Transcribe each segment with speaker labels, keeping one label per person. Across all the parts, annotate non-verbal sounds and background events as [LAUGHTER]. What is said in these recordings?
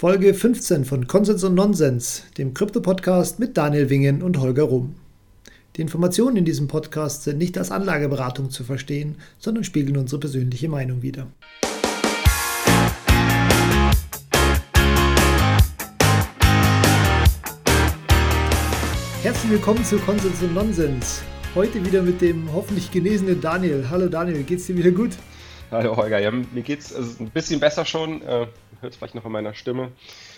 Speaker 1: Folge 15 von Konsens und Nonsens, dem Krypto-Podcast mit Daniel Wingen und Holger Rum. Die Informationen in diesem Podcast sind nicht als Anlageberatung zu verstehen, sondern spiegeln unsere persönliche Meinung wider. Herzlich willkommen zu Konsens und Nonsens. Heute wieder mit dem hoffentlich genesenen Daniel. Hallo Daniel, geht's dir wieder gut?
Speaker 2: Hallo Holger, ja, mir geht's also ein bisschen besser schon. Äh, hört es vielleicht noch in meiner Stimme.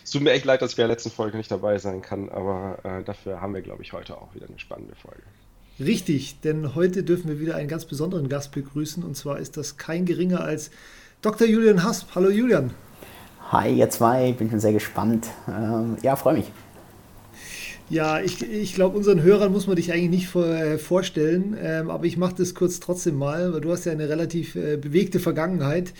Speaker 2: Es tut mir echt leid, dass ich bei der letzten Folge nicht dabei sein kann, aber äh, dafür haben wir, glaube ich, heute auch wieder eine spannende Folge.
Speaker 1: Richtig, denn heute dürfen wir wieder einen ganz besonderen Gast begrüßen und zwar ist das kein geringer als Dr. Julian Hasp. Hallo Julian.
Speaker 3: Hi, ihr zwei, bin schon sehr gespannt. Ähm, ja, freue mich.
Speaker 1: Ja, ich, ich glaube, unseren Hörern muss man dich eigentlich nicht vor, äh, vorstellen, ähm, aber ich mache das kurz trotzdem mal, weil du hast ja eine relativ äh, bewegte Vergangenheit.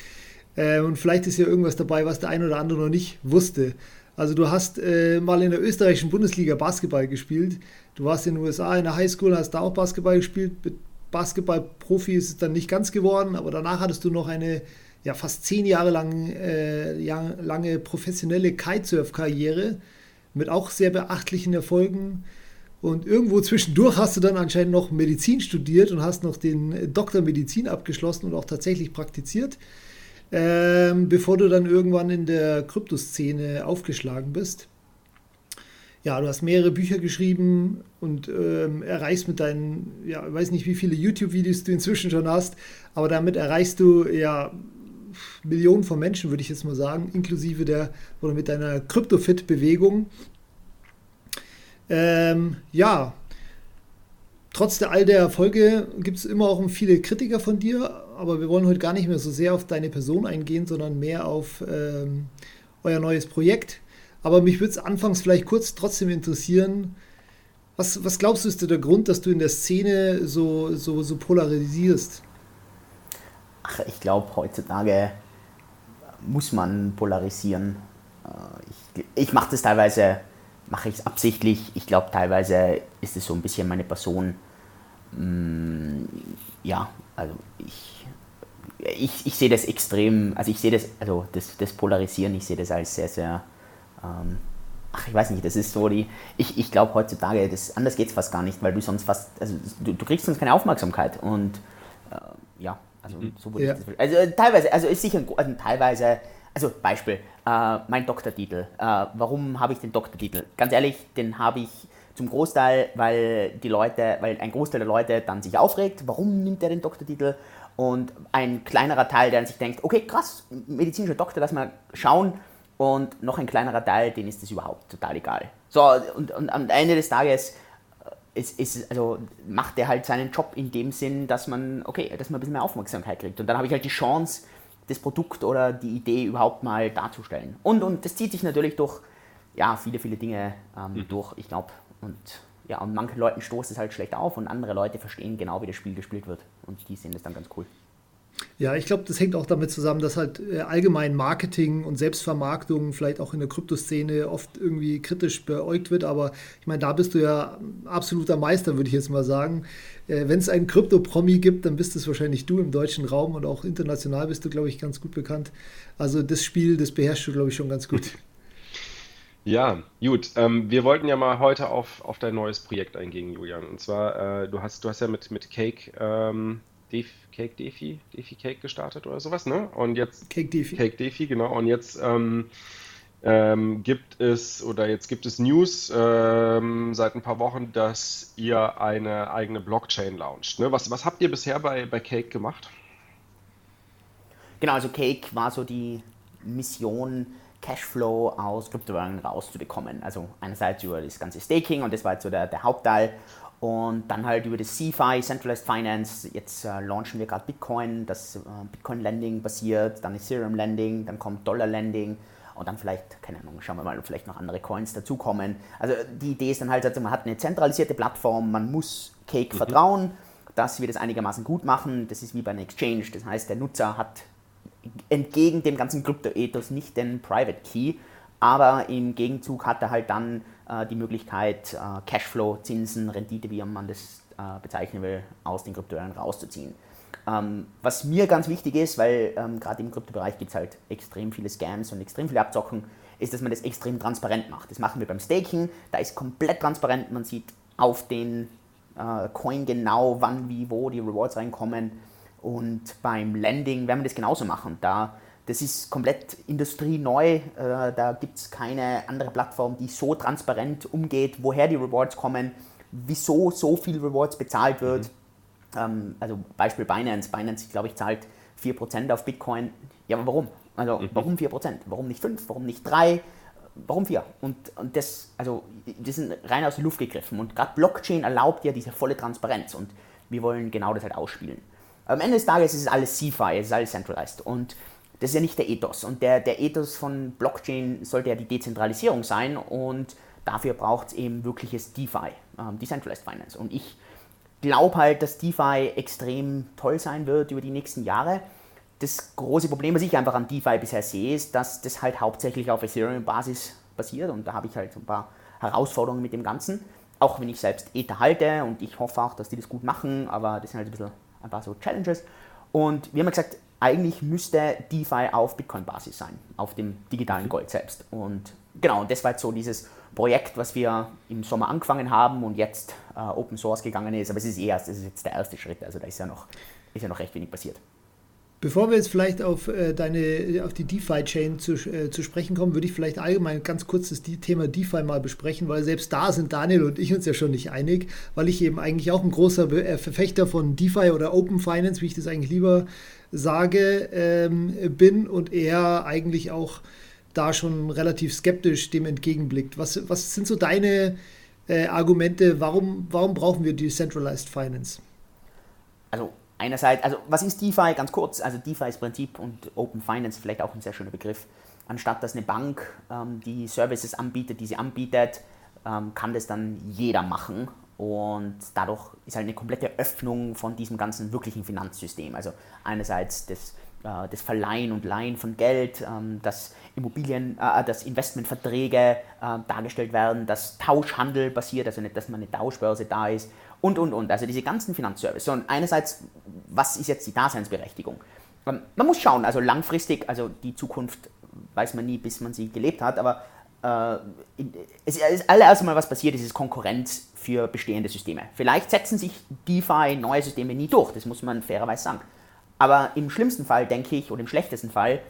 Speaker 1: Äh, und vielleicht ist ja irgendwas dabei, was der ein oder andere noch nicht wusste. Also du hast äh, mal in der österreichischen Bundesliga Basketball gespielt. Du warst in den USA in der Highschool, hast da auch Basketball gespielt. Basketballprofi ist es dann nicht ganz geworden, aber danach hattest du noch eine ja, fast zehn Jahre lang, äh, lange professionelle Kitesurf-Karriere mit auch sehr beachtlichen Erfolgen. Und irgendwo zwischendurch hast du dann anscheinend noch Medizin studiert und hast noch den Doktor Medizin abgeschlossen und auch tatsächlich praktiziert ähm, bevor du dann irgendwann in der Kryptoszene aufgeschlagen bist. Ja, du hast mehrere Bücher geschrieben und ähm, erreichst mit deinen, ja, ich weiß nicht, wie viele YouTube-Videos du inzwischen schon hast, aber damit erreichst du ja Millionen von Menschen, würde ich jetzt mal sagen, inklusive der oder mit deiner Crypto-Fit-Bewegung. Ähm, ja, trotz der all der Erfolge gibt es immer auch viele Kritiker von dir, aber wir wollen heute gar nicht mehr so sehr auf deine Person eingehen, sondern mehr auf ähm, euer neues Projekt. Aber mich würde es anfangs vielleicht kurz trotzdem interessieren, was, was glaubst du ist der Grund, dass du in der Szene so, so, so polarisierst?
Speaker 3: Ach, ich glaube, heutzutage muss man polarisieren. Äh, ich, ich mache das teilweise, mache ich es absichtlich. Ich glaube, teilweise ist es so ein bisschen meine Person. Mm, ja, also ich ich, ich sehe das extrem, also ich sehe das, also das, das Polarisieren, ich sehe das als sehr, sehr, ähm, ach, ich weiß nicht, das ist so die, ich, ich glaube heutzutage, das, anders geht es fast gar nicht, weil du sonst fast, also du, du kriegst sonst keine Aufmerksamkeit und äh, ja, also mhm. so würde ja. ich das, also äh, teilweise, also ist sicher, also teilweise, also Beispiel, äh, mein Doktortitel, äh, warum habe ich den Doktortitel? Ganz ehrlich, den habe ich zum Großteil, weil die Leute, weil ein Großteil der Leute dann sich aufregt, warum nimmt er den Doktortitel? Und ein kleinerer Teil, der sich denkt, okay, krass, medizinischer Doktor, lass mal schauen. Und noch ein kleinerer Teil, den ist das überhaupt total egal. So, und, und am Ende des Tages äh, ist, ist, also macht er halt seinen Job in dem Sinn, dass man, okay, dass man ein bisschen mehr Aufmerksamkeit kriegt. Und dann habe ich halt die Chance, das Produkt oder die Idee überhaupt mal darzustellen. Und, und das zieht sich natürlich durch ja, viele, viele Dinge ähm, mhm. durch, ich glaube. Und ja, und manchen Leuten stoßt es halt schlecht auf und andere Leute verstehen genau, wie das Spiel gespielt wird. Und die sehen das dann ganz cool.
Speaker 1: Ja, ich glaube, das hängt auch damit zusammen, dass halt äh, allgemein Marketing und Selbstvermarktung vielleicht auch in der Kryptoszene oft irgendwie kritisch beäugt wird. Aber ich meine, da bist du ja absoluter Meister, würde ich jetzt mal sagen. Äh, Wenn es einen Krypto-Promi gibt, dann bist es wahrscheinlich du im deutschen Raum und auch international bist du, glaube ich, ganz gut bekannt. Also das Spiel, das beherrschst du, glaube ich, schon ganz gut. [LAUGHS]
Speaker 2: Ja, gut. Ähm, wir wollten ja mal heute auf, auf dein neues Projekt eingehen, Julian. Und zwar, äh, du hast, du hast ja mit, mit Cake, ähm, Def, Cake Defi, Defi Cake gestartet oder sowas, ne? Und jetzt
Speaker 1: Cake Defi.
Speaker 2: Cake Defi, genau. Und jetzt ähm, ähm, gibt es oder jetzt gibt es News ähm, seit ein paar Wochen, dass ihr eine eigene Blockchain launcht. Ne? Was, was habt ihr bisher bei, bei Cake gemacht?
Speaker 3: Genau, also Cake war so die Mission, Cashflow aus Kryptowährungen rauszubekommen. Also einerseits über das ganze Staking und das war jetzt so der, der Hauptteil und dann halt über das CFI, Centralized Finance, jetzt äh, launchen wir gerade Bitcoin, das äh, Bitcoin Lending basiert, dann Ethereum Lending, dann kommt Dollar Lending und dann vielleicht, keine Ahnung, schauen wir mal, ob vielleicht noch andere Coins dazukommen. Also die Idee ist dann halt, also man hat eine zentralisierte Plattform, man muss Cake mhm. vertrauen, dass wir das einigermaßen gut machen. Das ist wie bei einer Exchange, das heißt, der Nutzer hat entgegen dem ganzen Krypto-Ethos nicht den Private Key, aber im Gegenzug hat er halt dann äh, die Möglichkeit, äh, Cashflow, Zinsen, Rendite, wie man das äh, bezeichnen will, aus den Kryptowährungen rauszuziehen. Ähm, was mir ganz wichtig ist, weil ähm, gerade im Kryptobereich gibt es halt extrem viele Scams und extrem viele Abzocken, ist, dass man das extrem transparent macht. Das machen wir beim Staking, da ist komplett transparent, man sieht auf den äh, Coin genau, wann, wie, wo die Rewards reinkommen. Und beim Lending werden wir das genauso machen. Da, das ist komplett industrieneu, äh, da gibt es keine andere Plattform, die so transparent umgeht, woher die Rewards kommen, wieso so viel Rewards bezahlt wird. Mhm. Ähm, also Beispiel Binance. Binance, glaube ich, zahlt 4% auf Bitcoin. Ja, aber warum? Also mhm. warum 4%? Warum nicht 5? Warum nicht 3? Warum 4? Und, und das, also, das sind rein aus der Luft gegriffen. Und gerade Blockchain erlaubt ja diese volle Transparenz. Und wir wollen genau das halt ausspielen. Am Ende des Tages ist es alles CeFi, es ist alles centralized. Und das ist ja nicht der Ethos. Und der, der Ethos von Blockchain sollte ja die Dezentralisierung sein. Und dafür braucht es eben wirkliches DeFi, ähm, Decentralized Finance. Und ich glaube halt, dass DeFi extrem toll sein wird über die nächsten Jahre. Das große Problem, was ich einfach an DeFi bisher sehe, ist, dass das halt hauptsächlich auf Ethereum-Basis basiert und da habe ich halt ein paar Herausforderungen mit dem Ganzen. Auch wenn ich selbst Ether halte und ich hoffe auch, dass die das gut machen, aber das sind halt ein bisschen ein paar so Challenges. Und wir haben gesagt, eigentlich müsste DeFi auf Bitcoin-Basis sein, auf dem digitalen Gold selbst. Und genau, und das war jetzt so dieses Projekt, was wir im Sommer angefangen haben und jetzt äh, Open Source gegangen ist. Aber es ist erst, es ist jetzt der erste Schritt. Also da ist ja noch, ist ja noch recht wenig passiert.
Speaker 1: Bevor wir jetzt vielleicht auf, äh, deine, auf die DeFi-Chain zu, äh, zu sprechen kommen, würde ich vielleicht allgemein ganz kurz das Thema DeFi mal besprechen, weil selbst da sind Daniel und ich uns ja schon nicht einig, weil ich eben eigentlich auch ein großer äh, Verfechter von DeFi oder Open Finance, wie ich das eigentlich lieber sage, ähm, bin und er eigentlich auch da schon relativ skeptisch dem entgegenblickt. Was, was sind so deine äh, Argumente, warum, warum brauchen wir Decentralized Finance?
Speaker 3: Also einerseits, also was ist DeFi? Ganz kurz, also DeFi ist Prinzip und Open Finance vielleicht auch ein sehr schöner Begriff. Anstatt dass eine Bank ähm, die Services anbietet, die sie anbietet, ähm, kann das dann jeder machen und dadurch ist halt eine komplette Öffnung von diesem ganzen wirklichen Finanzsystem. Also einerseits das äh, das Verleihen und Leihen von Geld, ähm, dass Immobilien, äh, dass Investmentverträge äh, dargestellt werden, dass Tauschhandel passiert, also nicht, dass man eine Tauschbörse da ist und, und, und. Also diese ganzen Finanzservices. Und einerseits, was ist jetzt die Daseinsberechtigung? Ähm, man muss schauen, also langfristig, also die Zukunft weiß man nie, bis man sie gelebt hat, aber äh, es ist allererst mal was passiert, es ist Konkurrenz für bestehende Systeme. Vielleicht setzen sich DeFi, neue Systeme nie durch, das muss man fairerweise sagen. Aber im schlimmsten Fall, denke ich, oder im schlechtesten Fall,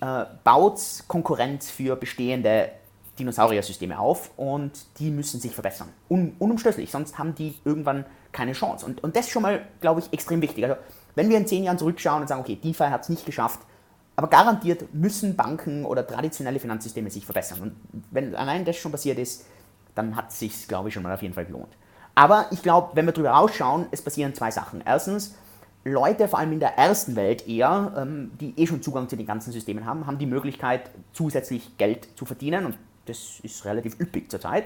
Speaker 3: äh, baut Konkurrenz für bestehende Dinosaurier-Systeme auf und die müssen sich verbessern. Un unumstößlich, sonst haben die irgendwann keine Chance. Und, und das ist schon mal, glaube ich, extrem wichtig. Also, wenn wir in zehn Jahren zurückschauen und sagen, okay, DeFi hat es nicht geschafft, aber garantiert müssen Banken oder traditionelle Finanzsysteme sich verbessern. Und wenn allein das schon passiert ist, dann hat es sich, glaube ich, schon mal auf jeden Fall gelohnt. Aber ich glaube, wenn wir darüber rausschauen, es passieren zwei Sachen. Erstens, Leute, vor allem in der ersten Welt eher, ähm, die eh schon Zugang zu den ganzen Systemen haben, haben die Möglichkeit, zusätzlich Geld zu verdienen und das ist relativ üppig zurzeit.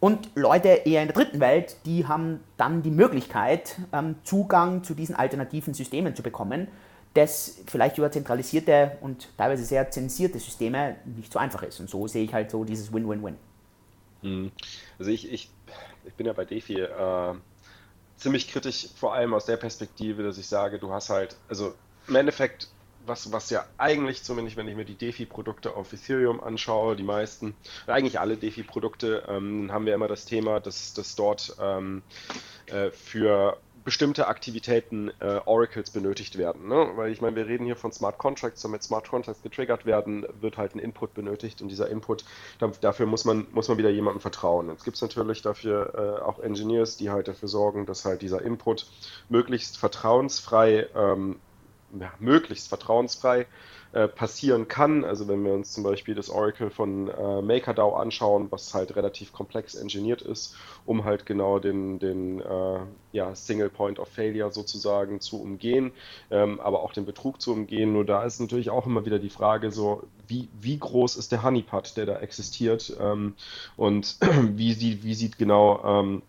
Speaker 3: Und Leute eher in der dritten Welt, die haben dann die Möglichkeit, ähm, Zugang zu diesen alternativen Systemen zu bekommen, das vielleicht über zentralisierte und teilweise sehr zensierte Systeme nicht so einfach ist. Und so sehe ich halt so dieses Win-Win-Win.
Speaker 2: Hm. Also ich, ich, ich bin ja bei DeFi äh, ziemlich kritisch, vor allem aus der Perspektive, dass ich sage, du hast halt, also im Endeffekt, was, was ja eigentlich, zumindest wenn ich mir die DeFi-Produkte auf Ethereum anschaue, die meisten, eigentlich alle DeFi-Produkte, ähm, haben wir immer das Thema, dass, dass dort ähm, äh, für bestimmte Aktivitäten äh, Oracles benötigt werden. Ne? Weil ich meine, wir reden hier von Smart Contracts, damit Smart Contracts getriggert werden, wird halt ein Input benötigt und dieser Input, dafür muss man, muss man wieder jemandem vertrauen. Jetzt gibt es natürlich dafür äh, auch Engineers, die halt dafür sorgen, dass halt dieser Input möglichst vertrauensfrei, ähm, ja, möglichst vertrauensfrei äh, passieren kann. Also wenn wir uns zum Beispiel das Oracle von äh, MakerDAO anschauen, was halt relativ komplex engineert ist, um halt genau den, den äh, ja, Single Point of Failure sozusagen zu umgehen, ähm, aber auch den Betrug zu umgehen. Nur da ist natürlich auch immer wieder die Frage so, wie, wie groß ist der Honeypot, der da existiert ähm, und [CLEARS THROAT] wie, sieht, wie sieht genau ähm,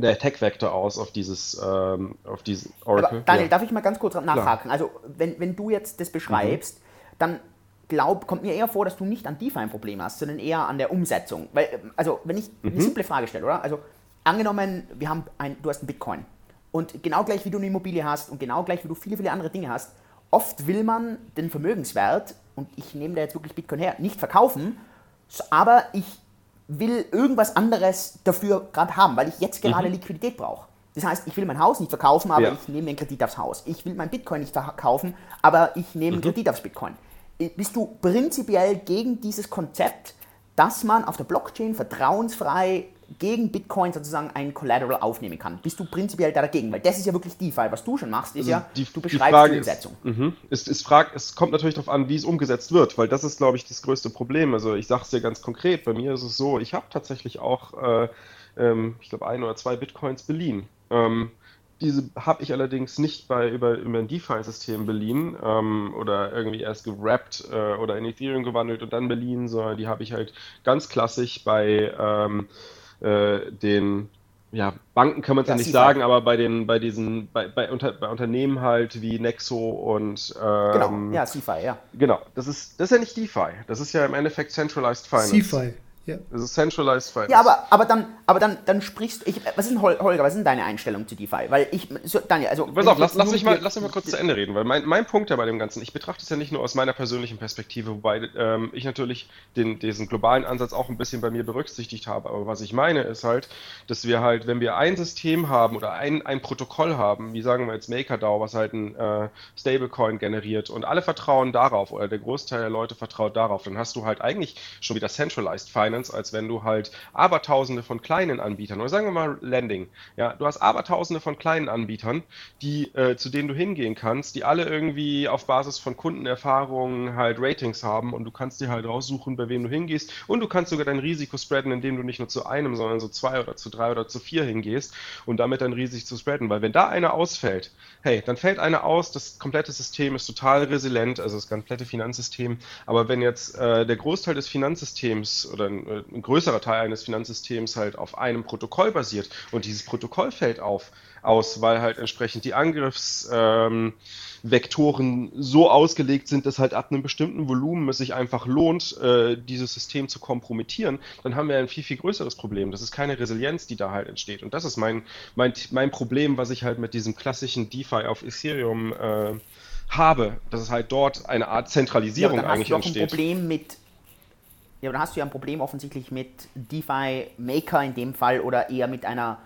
Speaker 2: der Attack-Vector aus auf dieses, ähm, auf diesen Oracle.
Speaker 3: Aber Daniel, ja. darf ich mal ganz kurz nachhaken? Klar. Also, wenn, wenn du jetzt das beschreibst, mhm dann glaub, kommt mir eher vor, dass du nicht an DeFi ein Problem hast, sondern eher an der Umsetzung. Weil, also, wenn ich mhm. eine simple Frage stelle, oder? Also, angenommen, wir haben ein, du hast einen Bitcoin und genau gleich wie du eine Immobilie hast und genau gleich wie du viele, viele andere Dinge hast, oft will man den Vermögenswert, und ich nehme da jetzt wirklich Bitcoin her, nicht verkaufen, aber ich will irgendwas anderes dafür gerade haben, weil ich jetzt gerade mhm. Liquidität brauche. Das heißt, ich will mein Haus nicht verkaufen, aber ja. ich nehme einen Kredit aufs Haus. Ich will mein Bitcoin nicht verkaufen, aber ich nehme einen mhm. Kredit aufs Bitcoin. Bist du prinzipiell gegen dieses Konzept, dass man auf der Blockchain vertrauensfrei gegen Bitcoin sozusagen ein Collateral aufnehmen kann. Bist du prinzipiell dagegen? Weil das ist ja wirklich DeFi. Was du schon machst, ist also ja,
Speaker 2: die, du beschreibst die, Frage die Umsetzung. Ist, mh, ist, ist Frage, es kommt natürlich darauf an, wie es umgesetzt wird, weil das ist, glaube ich, das größte Problem. Also ich sage es dir ganz konkret, bei mir ist es so, ich habe tatsächlich auch, äh, ähm, ich glaube, ein oder zwei Bitcoins beliehen. Ähm, diese habe ich allerdings nicht bei, über, über ein DeFi-System beliehen ähm, oder irgendwie erst gerappt äh, oder in Ethereum gewandelt und dann beliehen, sondern die habe ich halt ganz klassisch bei ähm, äh, den ja, Banken kann man es ja, nicht sagen, aber bei den, bei diesen, bei, bei, unter, bei Unternehmen halt wie Nexo und
Speaker 3: ähm, genau, ja, CeFi, ja.
Speaker 2: Genau, das ist, das ist ja nicht DeFi, das ist ja im Endeffekt Centralized Finance.
Speaker 1: CeFi.
Speaker 2: Ja. Das ist Centralized
Speaker 3: Finance. Ja, aber, aber dann, aber dann, dann sprichst ich, was ist denn, Holger, was ist denn deine Einstellung zu DeFi? Weil ich, so, Daniel, also.
Speaker 2: Pass auf, lass, lass, mich mal, lass mich mal kurz zu Ende reden, weil mein, mein Punkt ja bei dem Ganzen, ich betrachte es ja nicht nur aus meiner persönlichen Perspektive, wobei ähm, ich natürlich den, diesen globalen Ansatz auch ein bisschen bei mir berücksichtigt habe. Aber was ich meine ist halt, dass wir halt, wenn wir ein System haben oder ein, ein Protokoll haben, wie sagen wir jetzt MakerDAO, was halt ein äh, Stablecoin generiert und alle vertrauen darauf oder der Großteil der Leute vertraut darauf, dann hast du halt eigentlich schon wieder Centralized Finance, als wenn du halt Abertausende von kleinen Anbietern, oder sagen wir mal Landing, ja, du hast Abertausende von kleinen Anbietern, die, äh, zu denen du hingehen kannst, die alle irgendwie auf Basis von Kundenerfahrungen halt Ratings haben und du kannst dir halt raussuchen, bei wem du hingehst. Und du kannst sogar dein Risiko spreaden, indem du nicht nur zu einem, sondern so zwei oder zu drei oder zu vier hingehst und damit dein Risiko zu spreaden, weil wenn da einer ausfällt, hey, dann fällt einer aus, das komplette System ist total resilient, also das komplette Finanzsystem, aber wenn jetzt äh, der Großteil des Finanzsystems oder ein, äh, ein größerer Teil eines Finanzsystems halt auf einem Protokoll basiert und dieses Protokoll fällt auf, aus, weil halt entsprechend die Angriffsvektoren ähm, so ausgelegt sind, dass halt ab einem bestimmten Volumen es sich einfach lohnt, äh, dieses System zu kompromittieren, dann haben wir ein viel, viel größeres Problem. Das ist keine Resilienz, die da halt entsteht. Und das ist mein, mein, mein Problem, was ich halt mit diesem klassischen DeFi auf Ethereum äh, habe, dass es halt dort eine Art Zentralisierung ja, eigentlich entsteht.
Speaker 3: Ein Problem mit ja, aber dann hast du ja ein Problem offensichtlich mit DeFi Maker in dem Fall oder eher mit einer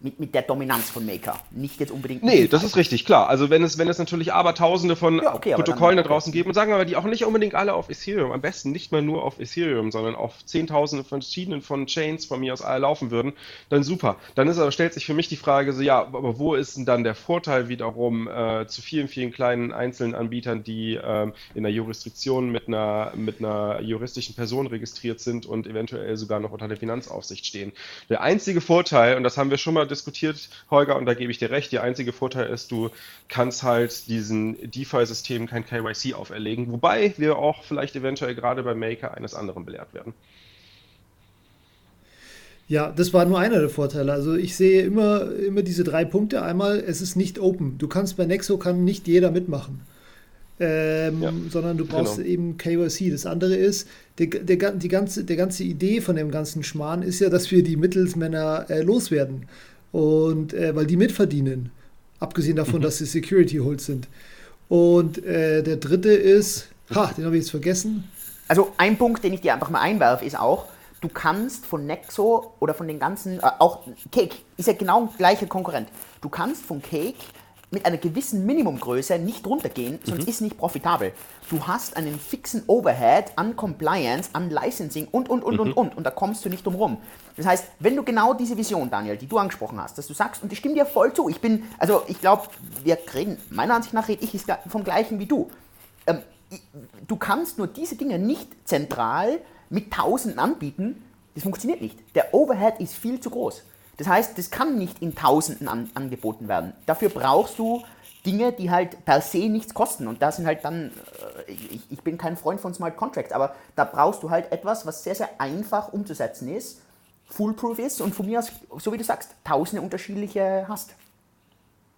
Speaker 3: mit, mit der Dominanz von Maker. Nicht jetzt unbedingt.
Speaker 2: Nee, das ist richtig, klar. Also wenn es, wenn es natürlich Abertausende von ja, okay, Protokollen dann, da draußen okay. gibt und sagen wir mal, die auch nicht unbedingt alle auf Ethereum, am besten nicht mal nur auf Ethereum, sondern auf Zehntausende von verschiedenen von Chains von mir aus alle laufen würden, dann super. Dann ist aber, stellt sich für mich die Frage so, ja, aber wo ist denn dann der Vorteil wiederum äh, zu vielen, vielen kleinen einzelnen Anbietern, die ähm, in der Jurisdiktion mit einer, mit einer juristischen Person registriert sind und eventuell sogar noch unter der Finanzaufsicht stehen. Der einzige Vorteil, und das haben wir schon mal diskutiert, Holger, und da gebe ich dir recht. Der einzige Vorteil ist, du kannst halt diesen DeFi-Systemen kein KYC auferlegen, wobei wir auch vielleicht eventuell gerade bei Maker eines anderen belehrt werden.
Speaker 1: Ja, das war nur einer der Vorteile. Also ich sehe immer, immer diese drei Punkte. Einmal, es ist nicht open. Du kannst bei Nexo kann nicht jeder mitmachen. Ähm, ja, sondern du brauchst genau. eben KYC. Das andere ist, der, der, die ganze, der ganze Idee von dem ganzen Schmarrn ist ja, dass wir die Mittelsmänner äh, loswerden. Und äh, weil die mitverdienen, abgesehen davon, mhm. dass sie Security Holds sind. Und äh, der dritte ist, ha, den habe ich jetzt vergessen.
Speaker 3: Also ein Punkt, den ich dir einfach mal einwerfe, ist auch, du kannst von Nexo oder von den ganzen, äh, auch Cake ist ja genau gleiche Konkurrent. Du kannst von Cake mit einer gewissen Minimumgröße nicht runtergehen, sonst mhm. ist nicht profitabel. Du hast einen fixen Overhead an Compliance, an Licensing und, und, und, mhm. und, und. Und da kommst du nicht drum rum. Das heißt, wenn du genau diese Vision, Daniel, die du angesprochen hast, dass du sagst, und ich stimme dir voll zu, ich bin, also ich glaube, wir reden, meiner Ansicht nach rede ich vom gleichen wie du. Ähm, du kannst nur diese Dinge nicht zentral mit Tausenden anbieten, das funktioniert nicht. Der Overhead ist viel zu groß. Das heißt, das kann nicht in Tausenden an, angeboten werden. Dafür brauchst du Dinge, die halt per se nichts kosten. Und da sind halt dann, äh, ich, ich, bin kein Freund von Smart Contracts, aber da brauchst du halt etwas, was sehr, sehr einfach umzusetzen ist, foolproof ist und von mir aus, so wie du sagst, tausende unterschiedliche hast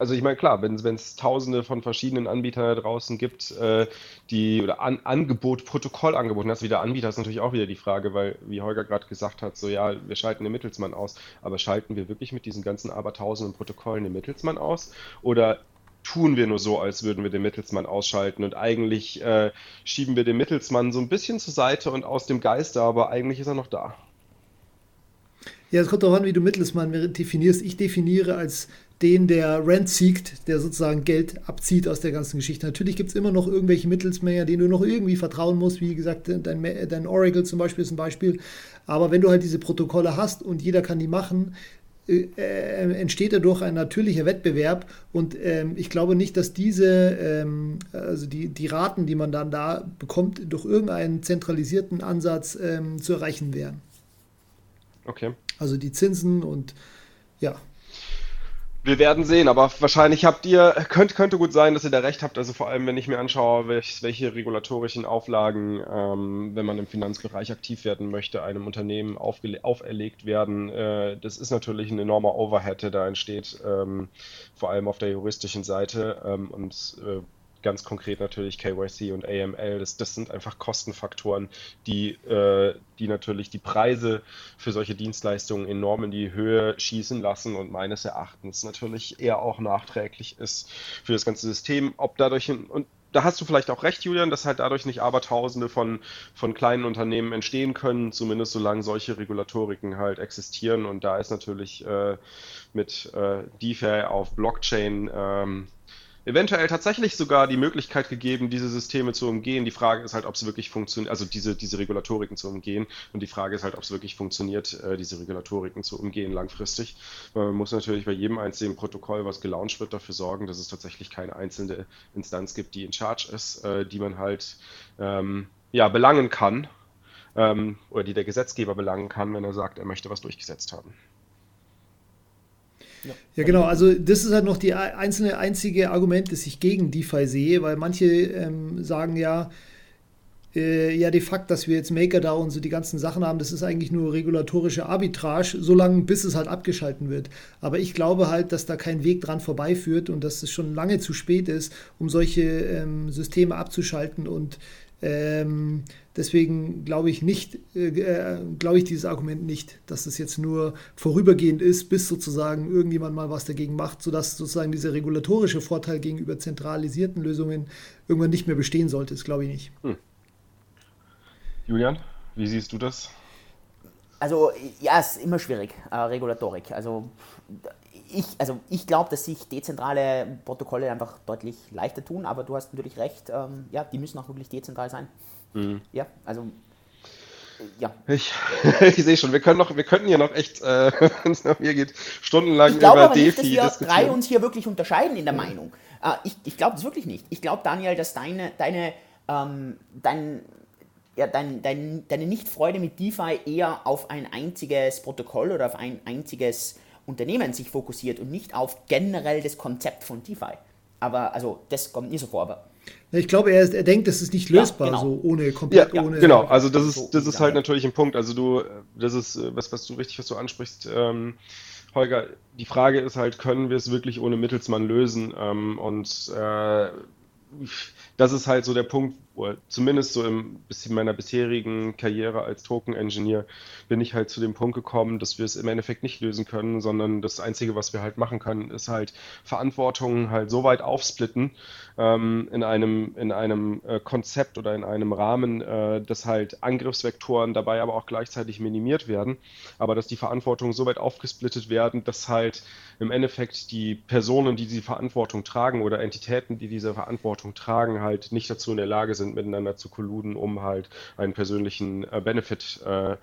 Speaker 2: also ich meine, klar, wenn es tausende von verschiedenen Anbietern da draußen gibt, äh, die oder an, Angebot, Protokollangebot, das wieder Anbieter ist natürlich auch wieder die Frage, weil, wie Holger gerade gesagt hat, so ja, wir schalten den Mittelsmann aus, aber schalten wir wirklich mit diesen ganzen Abertausenden Protokollen den Mittelsmann aus? Oder tun wir nur so, als würden wir den Mittelsmann ausschalten. Und eigentlich äh, schieben wir den Mittelsmann so ein bisschen zur Seite und aus dem Geiste, aber eigentlich ist er noch da.
Speaker 1: Ja, es kommt darauf an, wie du Mittelsmann definierst. Ich definiere als den, der Rent siegt, der sozusagen Geld abzieht aus der ganzen Geschichte. Natürlich gibt es immer noch irgendwelche Mittelsmänner, denen du noch irgendwie vertrauen musst. Wie gesagt, dein, dein Oracle zum Beispiel ist ein Beispiel. Aber wenn du halt diese Protokolle hast und jeder kann die machen, äh, äh, entsteht dadurch ein natürlicher Wettbewerb und ähm, ich glaube nicht, dass diese, ähm, also die, die Raten, die man dann da bekommt, durch irgendeinen zentralisierten Ansatz ähm, zu erreichen wären.
Speaker 2: Okay.
Speaker 1: Also die Zinsen und ja,
Speaker 2: wir werden sehen, aber wahrscheinlich habt ihr, könnte, könnte gut sein, dass ihr da recht habt. Also vor allem, wenn ich mir anschaue, welch, welche regulatorischen Auflagen, ähm, wenn man im Finanzbereich aktiv werden möchte, einem Unternehmen auferlegt werden. Äh, das ist natürlich ein enormer Overhead, der da entsteht, ähm, vor allem auf der juristischen Seite. Ähm, und äh, ganz konkret natürlich KYC und AML. Das, das sind einfach Kostenfaktoren, die, äh, die natürlich die Preise für solche Dienstleistungen enorm in die Höhe schießen lassen und meines Erachtens natürlich eher auch nachträglich ist für das ganze System. Ob dadurch und da hast du vielleicht auch recht, Julian, dass halt dadurch nicht Abertausende von, von kleinen Unternehmen entstehen können, zumindest solange solche Regulatoriken halt existieren. Und da ist natürlich äh, mit äh, DeFi auf Blockchain ähm, eventuell tatsächlich sogar die Möglichkeit gegeben, diese Systeme zu umgehen. Die Frage ist halt, ob es wirklich funktioniert, also diese, diese Regulatoriken zu umgehen. Und die Frage ist halt, ob es wirklich funktioniert, äh, diese Regulatoriken zu umgehen langfristig. Man muss natürlich bei jedem einzelnen Protokoll, was gelauncht wird, dafür sorgen, dass es tatsächlich keine einzelne Instanz gibt, die in Charge ist, äh, die man halt ähm, ja, belangen kann. Ähm, oder die der Gesetzgeber belangen kann, wenn er sagt, er möchte was durchgesetzt haben.
Speaker 1: Ja. genau. Also das ist halt noch die einzelne einzige Argument, das ich gegen DeFi sehe, weil manche ähm, sagen ja, äh, ja de facto, dass wir jetzt MakerDAO und so die ganzen Sachen haben, das ist eigentlich nur regulatorische Arbitrage, solange bis es halt abgeschalten wird. Aber ich glaube halt, dass da kein Weg dran vorbeiführt und dass es schon lange zu spät ist, um solche ähm, Systeme abzuschalten und ähm, deswegen glaube ich nicht, äh, äh, glaube ich dieses Argument nicht, dass es jetzt nur vorübergehend ist, bis sozusagen irgendjemand mal was dagegen macht, sodass sozusagen dieser regulatorische Vorteil gegenüber zentralisierten Lösungen irgendwann nicht mehr bestehen sollte. Das glaube ich nicht. Hm.
Speaker 2: Julian, wie siehst du das?
Speaker 3: Also ja, es ist immer schwierig, äh, Regulatorik. Also ich, also ich glaube, dass sich dezentrale Protokolle einfach deutlich leichter tun, aber du hast natürlich recht, ähm, ja, die müssen auch wirklich dezentral sein. Mhm. Ja, also
Speaker 2: ja. Ich, [LAUGHS] ich sehe schon, wir können noch, wir könnten hier noch echt, äh, [LAUGHS] wenn es nach mir geht, stundenlang
Speaker 3: ich glaube über aber nicht, Defi dass wir drei uns hier wirklich unterscheiden in der Meinung. Äh, ich ich glaube das wirklich nicht. Ich glaube, Daniel, dass deine, deine, ähm, dein, ja, dein, dein, deine Nichtfreude mit DeFi eher auf ein einziges Protokoll oder auf ein einziges Unternehmen sich fokussiert und nicht auf generell das Konzept von DeFi. Aber also das kommt nie so vor, aber.
Speaker 1: Ich glaube, er, ist, er denkt, das ist nicht lösbar, ja, genau. so ohne komplett
Speaker 2: ja,
Speaker 1: ohne.
Speaker 2: Genau, also das ist, das ist halt natürlich ein Punkt. Also du, das ist was, was du richtig, was du ansprichst, ähm, Holger. Die Frage ist halt, können wir es wirklich ohne Mittelsmann lösen? Ähm, und äh, das ist halt so der Punkt, wo zumindest so im in meiner bisherigen Karriere als Token-Engineer bin ich halt zu dem Punkt gekommen, dass wir es im Endeffekt nicht lösen können, sondern das Einzige, was wir halt machen können, ist halt Verantwortung halt so weit aufsplitten ähm, in einem, in einem äh, Konzept oder in einem Rahmen, äh, dass halt Angriffsvektoren dabei aber auch gleichzeitig minimiert werden, aber dass die Verantwortung so weit aufgesplittet werden, dass halt im Endeffekt die Personen, die diese Verantwortung tragen oder Entitäten, die diese Verantwortung tragen, halt nicht dazu in der Lage sind, miteinander zu kolluden, um halt einen persönlichen äh, Benefit äh,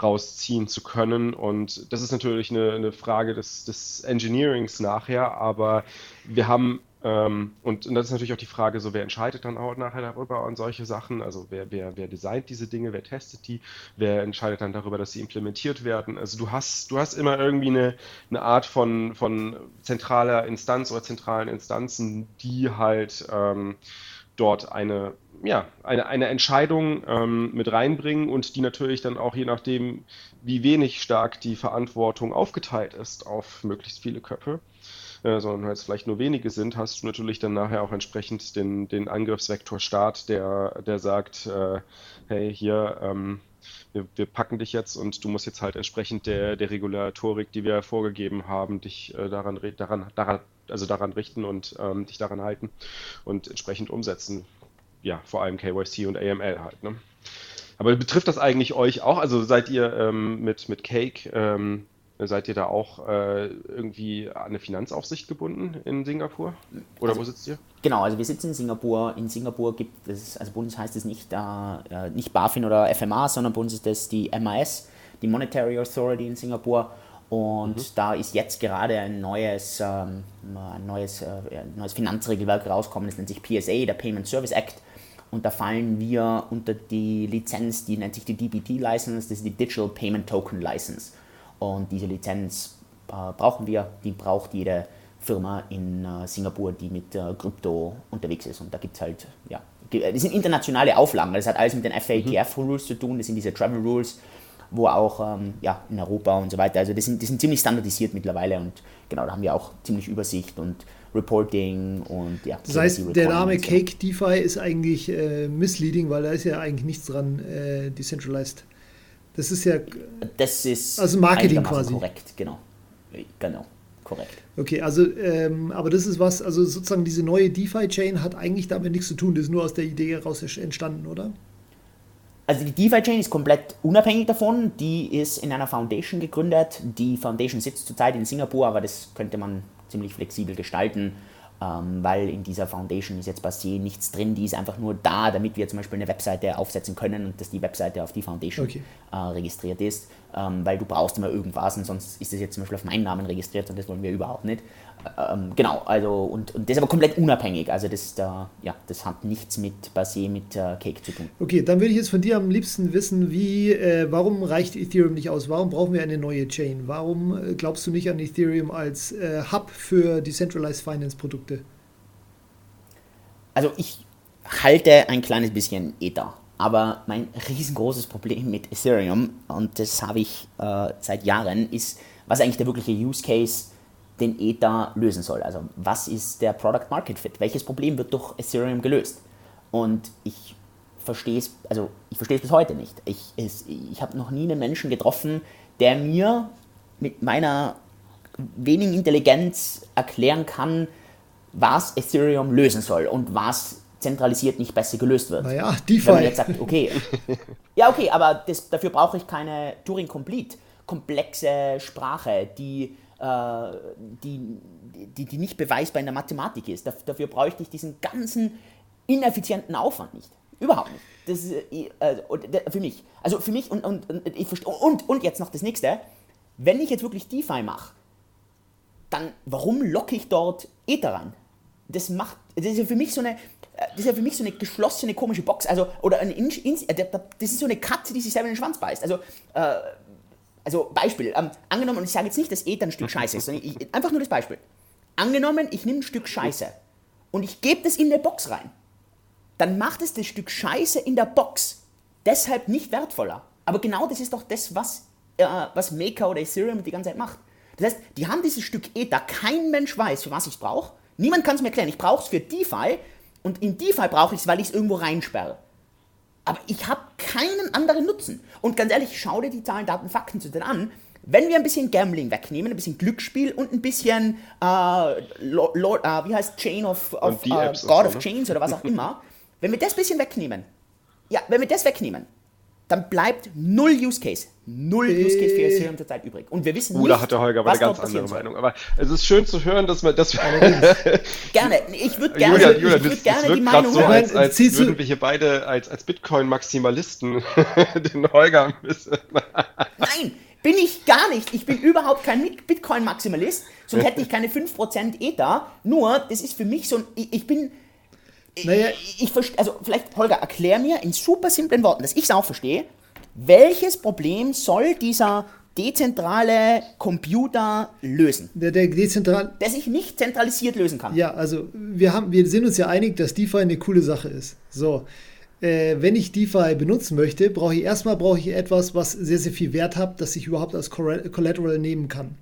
Speaker 2: rausziehen zu können. Und das ist natürlich eine, eine Frage des, des Engineerings nachher, aber wir haben ähm, und, und, das ist natürlich auch die Frage, so wer entscheidet dann auch nachher darüber und solche Sachen. Also wer, wer, wer designt diese Dinge, wer testet die, wer entscheidet dann darüber, dass sie implementiert werden. Also du hast, du hast immer irgendwie eine, eine Art von, von zentraler Instanz oder zentralen Instanzen, die halt ähm, dort eine, ja, eine, eine Entscheidung ähm, mit reinbringen und die natürlich dann auch je nachdem, wie wenig stark die Verantwortung aufgeteilt ist auf möglichst viele Köpfe, äh, sondern wenn es vielleicht nur wenige sind, hast du natürlich dann nachher auch entsprechend den, den Angriffsvektor Staat, der, der sagt, äh, hey, hier, ähm, wir, wir, packen dich jetzt und du musst jetzt halt entsprechend der, der Regulatorik, die wir vorgegeben haben, dich äh, daran, daran, daran, also daran richten und ähm, dich daran halten und entsprechend umsetzen. Ja, vor allem KYC und AML halt. Ne? Aber betrifft das eigentlich euch auch? Also seid ihr ähm, mit, mit Cake ähm, Seid ihr da auch äh, irgendwie an eine Finanzaufsicht gebunden in Singapur? Oder also, wo sitzt ihr?
Speaker 3: Genau, also wir sitzen in Singapur. In Singapur gibt es, also bei uns heißt es nicht, äh, nicht BaFin oder FMA, sondern bei uns ist das die MAS, die Monetary Authority in Singapur. Und mhm. da ist jetzt gerade ein neues, ähm, ein neues, äh, neues Finanzregelwerk rausgekommen, das nennt sich PSA, der Payment Service Act. Und da fallen wir unter die Lizenz, die nennt sich die DPT-License, das ist die Digital Payment Token License. Und diese Lizenz äh, brauchen wir, die braucht jede Firma in äh, Singapur, die mit äh, Krypto unterwegs ist. Und da gibt es halt, ja, das sind internationale Auflagen. Das hat alles mit den FATF-Rules mhm. zu tun, das sind diese Travel Rules, wo auch ähm, ja, in Europa und so weiter, also das sind, die sind ziemlich standardisiert mittlerweile und genau, da haben wir auch ziemlich Übersicht und Reporting und ja.
Speaker 1: Das heißt, der Name Cake DeFi ist eigentlich äh, misleading, weil da ist ja eigentlich nichts dran äh, decentralized. Das ist ja.
Speaker 3: Das ist
Speaker 1: also Marketing quasi.
Speaker 3: Korrekt, genau. Genau, korrekt.
Speaker 1: Okay, also, ähm, aber das ist was, also sozusagen diese neue DeFi-Chain hat eigentlich damit nichts zu tun, das ist nur aus der Idee heraus entstanden, oder?
Speaker 3: Also die DeFi-Chain ist komplett unabhängig davon. Die ist in einer Foundation gegründet. Die Foundation sitzt zurzeit in Singapur, aber das könnte man ziemlich flexibel gestalten ähm, weil in dieser Foundation ist jetzt se nichts drin, die ist einfach nur da, damit wir zum Beispiel eine Webseite aufsetzen können und dass die Webseite auf die Foundation okay. äh, registriert ist, ähm, weil du brauchst immer irgendwas und sonst ist das jetzt zum Beispiel auf meinen Namen registriert und das wollen wir überhaupt nicht. Ähm, genau, also und, und das ist aber komplett unabhängig, also das, äh, ja, das hat nichts mit se mit äh, Cake zu tun.
Speaker 1: Okay, dann würde ich jetzt von dir am liebsten wissen, wie, äh, warum reicht Ethereum nicht aus? Warum brauchen wir eine neue Chain? Warum äh, glaubst du nicht an Ethereum als äh, Hub für Decentralized Finance Produkte?
Speaker 3: Also ich halte ein kleines bisschen Ether. Aber mein riesengroßes Problem mit Ethereum, und das habe ich äh, seit Jahren, ist, was eigentlich der wirkliche Use Case den Ether lösen soll. Also was ist der Product Market Fit? Welches Problem wird durch Ethereum gelöst? Und ich verstehe es, also ich verstehe es bis heute nicht. Ich, ich habe noch nie einen Menschen getroffen, der mir mit meiner wenigen Intelligenz erklären kann, was Ethereum lösen soll und was zentralisiert nicht besser gelöst wird.
Speaker 1: Naja, DeFi.
Speaker 3: Wenn man jetzt sagt, okay, [LAUGHS] ja okay, aber das, dafür brauche ich keine Turing Complete, komplexe Sprache, die äh, die, die, die nicht beweisbar in der Mathematik ist. Dafür bräuchte ich diesen ganzen ineffizienten Aufwand nicht. Überhaupt nicht. Das ist, äh, für mich. Also für mich und, und, und, ich und, und jetzt noch das nächste. Wenn ich jetzt wirklich DeFi mache, dann warum locke ich dort Ether ran? Das macht, das ist ja für mich so eine, das ist ja für mich so eine geschlossene komische Box. Also, oder eine, das ist so eine Katze, die sich selber in den Schwanz beißt. Also, äh, also Beispiel, ähm, angenommen, und ich sage jetzt nicht, dass Ether ein Stück Scheiße ist, sondern ich, einfach nur das Beispiel. Angenommen, ich nehme ein Stück Scheiße und ich gebe das in eine Box rein, dann macht es das Stück Scheiße in der Box deshalb nicht wertvoller. Aber genau das ist doch das, was, äh, was Maker oder Ethereum die ganze Zeit macht. Das heißt, die haben dieses Stück Ether, kein Mensch weiß, für was ich es brauche. Niemand kann es mir erklären. Ich brauche es für DeFi und in DeFi brauche ich es, weil ich es irgendwo reinsperre. Aber ich habe keinen anderen Nutzen. Und ganz ehrlich, schau dir die Zahlen, Daten, Fakten zu den an. Wenn wir ein bisschen Gambling wegnehmen, ein bisschen Glücksspiel und ein bisschen, äh, Lord, äh, wie heißt Chain of, of uh, God so, of ne? Chains oder was auch [LAUGHS] immer, wenn wir das ein bisschen wegnehmen, ja, wenn wir das wegnehmen, dann bleibt null Use Case. Null Use Case für Ethereum zurzeit übrig. Und wir wissen
Speaker 2: uh, nicht, da hat der Holger aber eine ganz andere Meinung. Aber es ist schön zu hören, dass wir. Wir [LAUGHS]
Speaker 3: gerne. Ich würde gerne, Julia, Julia, ich würd gerne die Meinung
Speaker 2: so, als, als würden wir hier beide als, als Bitcoin-Maximalisten [LAUGHS] den Holger ein bisschen.
Speaker 3: Nein! Bin ich gar nicht. Ich bin überhaupt kein Bitcoin-Maximalist, sonst [LAUGHS] hätte ich keine 5% Ether. Nur, das ist für mich so ein. Ich, ich bin naja. Ich, ich also vielleicht, Holger, erklär mir in super simplen Worten, dass ich es auch verstehe, welches Problem soll dieser dezentrale Computer lösen?
Speaker 1: Der, der dezentral
Speaker 3: der sich nicht zentralisiert lösen kann.
Speaker 1: Ja, also wir, haben, wir sind uns ja einig, dass DeFi eine coole Sache ist. So, äh, wenn ich DeFi benutzen möchte, brauche ich erstmal brauche ich etwas, was sehr, sehr viel Wert hat, das ich überhaupt als Collateral nehmen kann.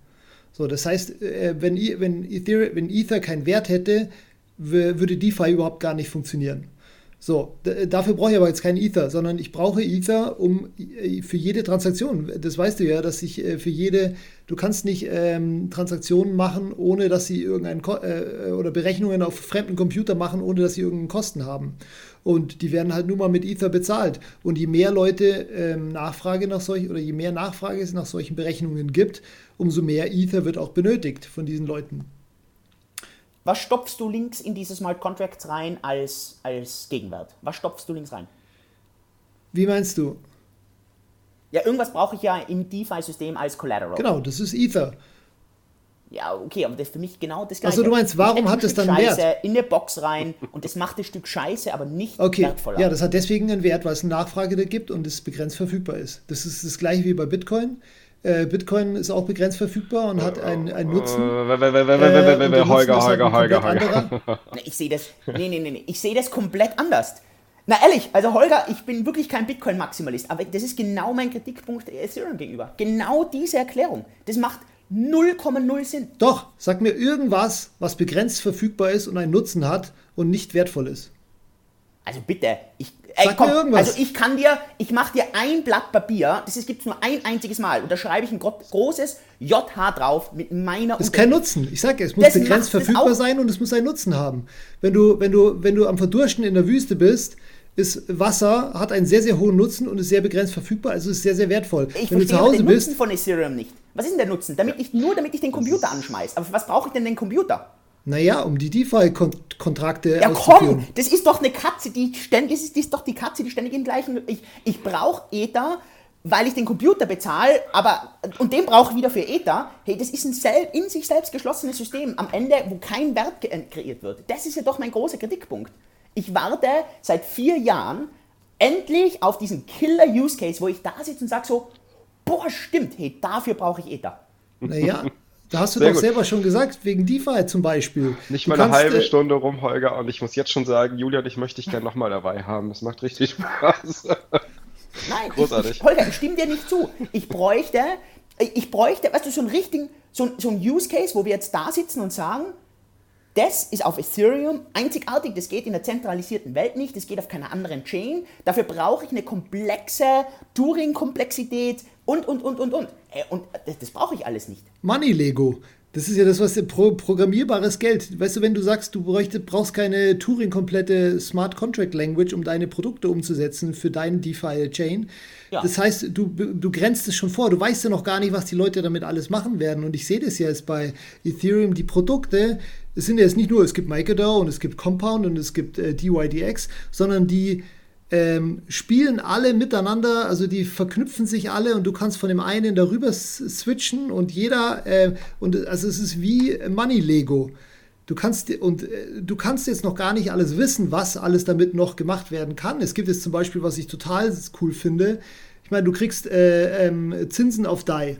Speaker 1: So, das heißt, äh, wenn, wenn, Ether, wenn Ether keinen Wert hätte, würde DeFi überhaupt gar nicht funktionieren. So, dafür brauche ich aber jetzt keinen Ether, sondern ich brauche Ether, um äh, für jede Transaktion, das weißt du ja, dass ich äh, für jede, du kannst nicht ähm, Transaktionen machen, ohne dass sie irgendeinen, äh, oder Berechnungen auf fremden Computer machen, ohne dass sie irgendeinen Kosten haben. Und die werden halt nur mal mit Ether bezahlt. Und je mehr Leute ähm, Nachfrage nach solchen, oder je mehr Nachfrage es nach solchen Berechnungen gibt, umso mehr Ether wird auch benötigt von diesen Leuten.
Speaker 3: Was stopfst du links in diese Smart Contracts rein als, als Gegenwert? Was stopfst du links rein?
Speaker 1: Wie meinst du?
Speaker 3: Ja, irgendwas brauche ich ja im DeFi-System als Collateral.
Speaker 1: Genau, das ist Ether.
Speaker 3: Ja, okay, aber das ist für mich genau das Gleiche.
Speaker 1: Also du meinst, warum hat es dann
Speaker 3: Scheiße
Speaker 1: Wert?
Speaker 3: in eine Box rein und das macht das Stück Scheiße, aber nicht
Speaker 1: okay.
Speaker 3: wertvoller.
Speaker 1: Ja, das hat deswegen einen Wert, weil es eine Nachfrage da gibt und es begrenzt verfügbar ist. Das ist das gleiche wie bei Bitcoin. Äh, Bitcoin ist auch begrenzt verfügbar und hat einen, einen Nutzen.
Speaker 2: Holger, Holger, Holger,
Speaker 3: Holger. [LAUGHS] Ich sehe das, nee, nee, nee, ich sehe das komplett anders. Na ehrlich, also Holger, ich bin wirklich kein Bitcoin-Maximalist, aber das ist genau mein Kritikpunkt Ethereum gegenüber. Genau diese Erklärung. Das macht 0,0 Sinn.
Speaker 1: Doch, sag mir irgendwas, was begrenzt verfügbar ist und einen Nutzen hat und nicht wertvoll ist.
Speaker 3: Also bitte, ich, ey, komm, also ich kann dir, ich mache dir ein Blatt Papier, das gibt es nur ein einziges Mal, und da schreibe ich ein großes JH drauf mit meiner
Speaker 1: Das ist kein Nutzen. Ich sage, es muss das begrenzt verfügbar sein und es muss einen Nutzen haben. Wenn du, wenn du, wenn du am Verdursten in der Wüste bist, ist Wasser, hat einen sehr, sehr hohen Nutzen und ist sehr begrenzt verfügbar, also ist sehr, sehr wertvoll.
Speaker 3: Ich Wenn du zu Hause den bist, Nutzen von Ethereum nicht. Was ist denn der Nutzen? Damit ich, nur damit ich den Computer anschmeiße. Aber für was brauche ich denn den Computer?
Speaker 1: Naja, um die DeFi-Kontrakte
Speaker 3: Ja, komm, das ist doch eine Katze, die ständig, das ist, das ist doch die Katze, die ständig im gleichen. Ich, ich brauche Ether, weil ich den Computer bezahle, aber und den brauche ich wieder für Ether. Hey, das ist ein sel in sich selbst geschlossenes System am Ende, wo kein Wert kreiert wird. Das ist ja doch mein großer Kritikpunkt. Ich warte seit vier Jahren endlich auf diesen Killer-Use-Case, wo ich da sitze und sage so, boah, stimmt, hey, dafür brauche ich Ether.
Speaker 1: Naja, Da hast du Sehr doch gut. selber schon gesagt, wegen DeFi zum Beispiel.
Speaker 2: Nicht du mal eine halbe äh, Stunde rum, Holger, und ich muss jetzt schon sagen, Julian, ich möchte dich gerne nochmal dabei haben. Das macht richtig [LAUGHS] Spaß.
Speaker 3: Nein, Großartig. Ich, Holger, ich stimme dir nicht zu. Ich bräuchte, ich bräuchte, weißt du, so einen richtigen, so, so einen Use Case, wo wir jetzt da sitzen und sagen, das ist auf Ethereum einzigartig, das geht in der zentralisierten Welt nicht, das geht auf keiner anderen Chain. Dafür brauche ich eine komplexe Turing-Komplexität und, und, und, und, und. Äh, und das, das brauche ich alles nicht.
Speaker 1: Money Lego. Das ist ja das, was pro programmierbares Geld. Weißt du, wenn du sagst, du bräuchte, brauchst keine Turing-komplette Smart Contract Language, um deine Produkte umzusetzen für deinen DeFi-Chain. Ja. Das heißt, du, du grenzt es schon vor. Du weißt ja noch gar nicht, was die Leute damit alles machen werden. Und ich sehe das ja jetzt bei Ethereum. Die Produkte, es sind ja jetzt nicht nur, es gibt MakerDAO und es gibt Compound und es gibt äh, DYDX, sondern die ähm, spielen alle miteinander, also die verknüpfen sich alle und du kannst von dem einen darüber switchen und jeder, äh, und also es ist wie Money Lego. Du kannst und äh, du kannst jetzt noch gar nicht alles wissen, was alles damit noch gemacht werden kann. Es gibt jetzt zum Beispiel, was ich total cool finde. Ich meine, du kriegst äh, ähm, Zinsen auf DAI.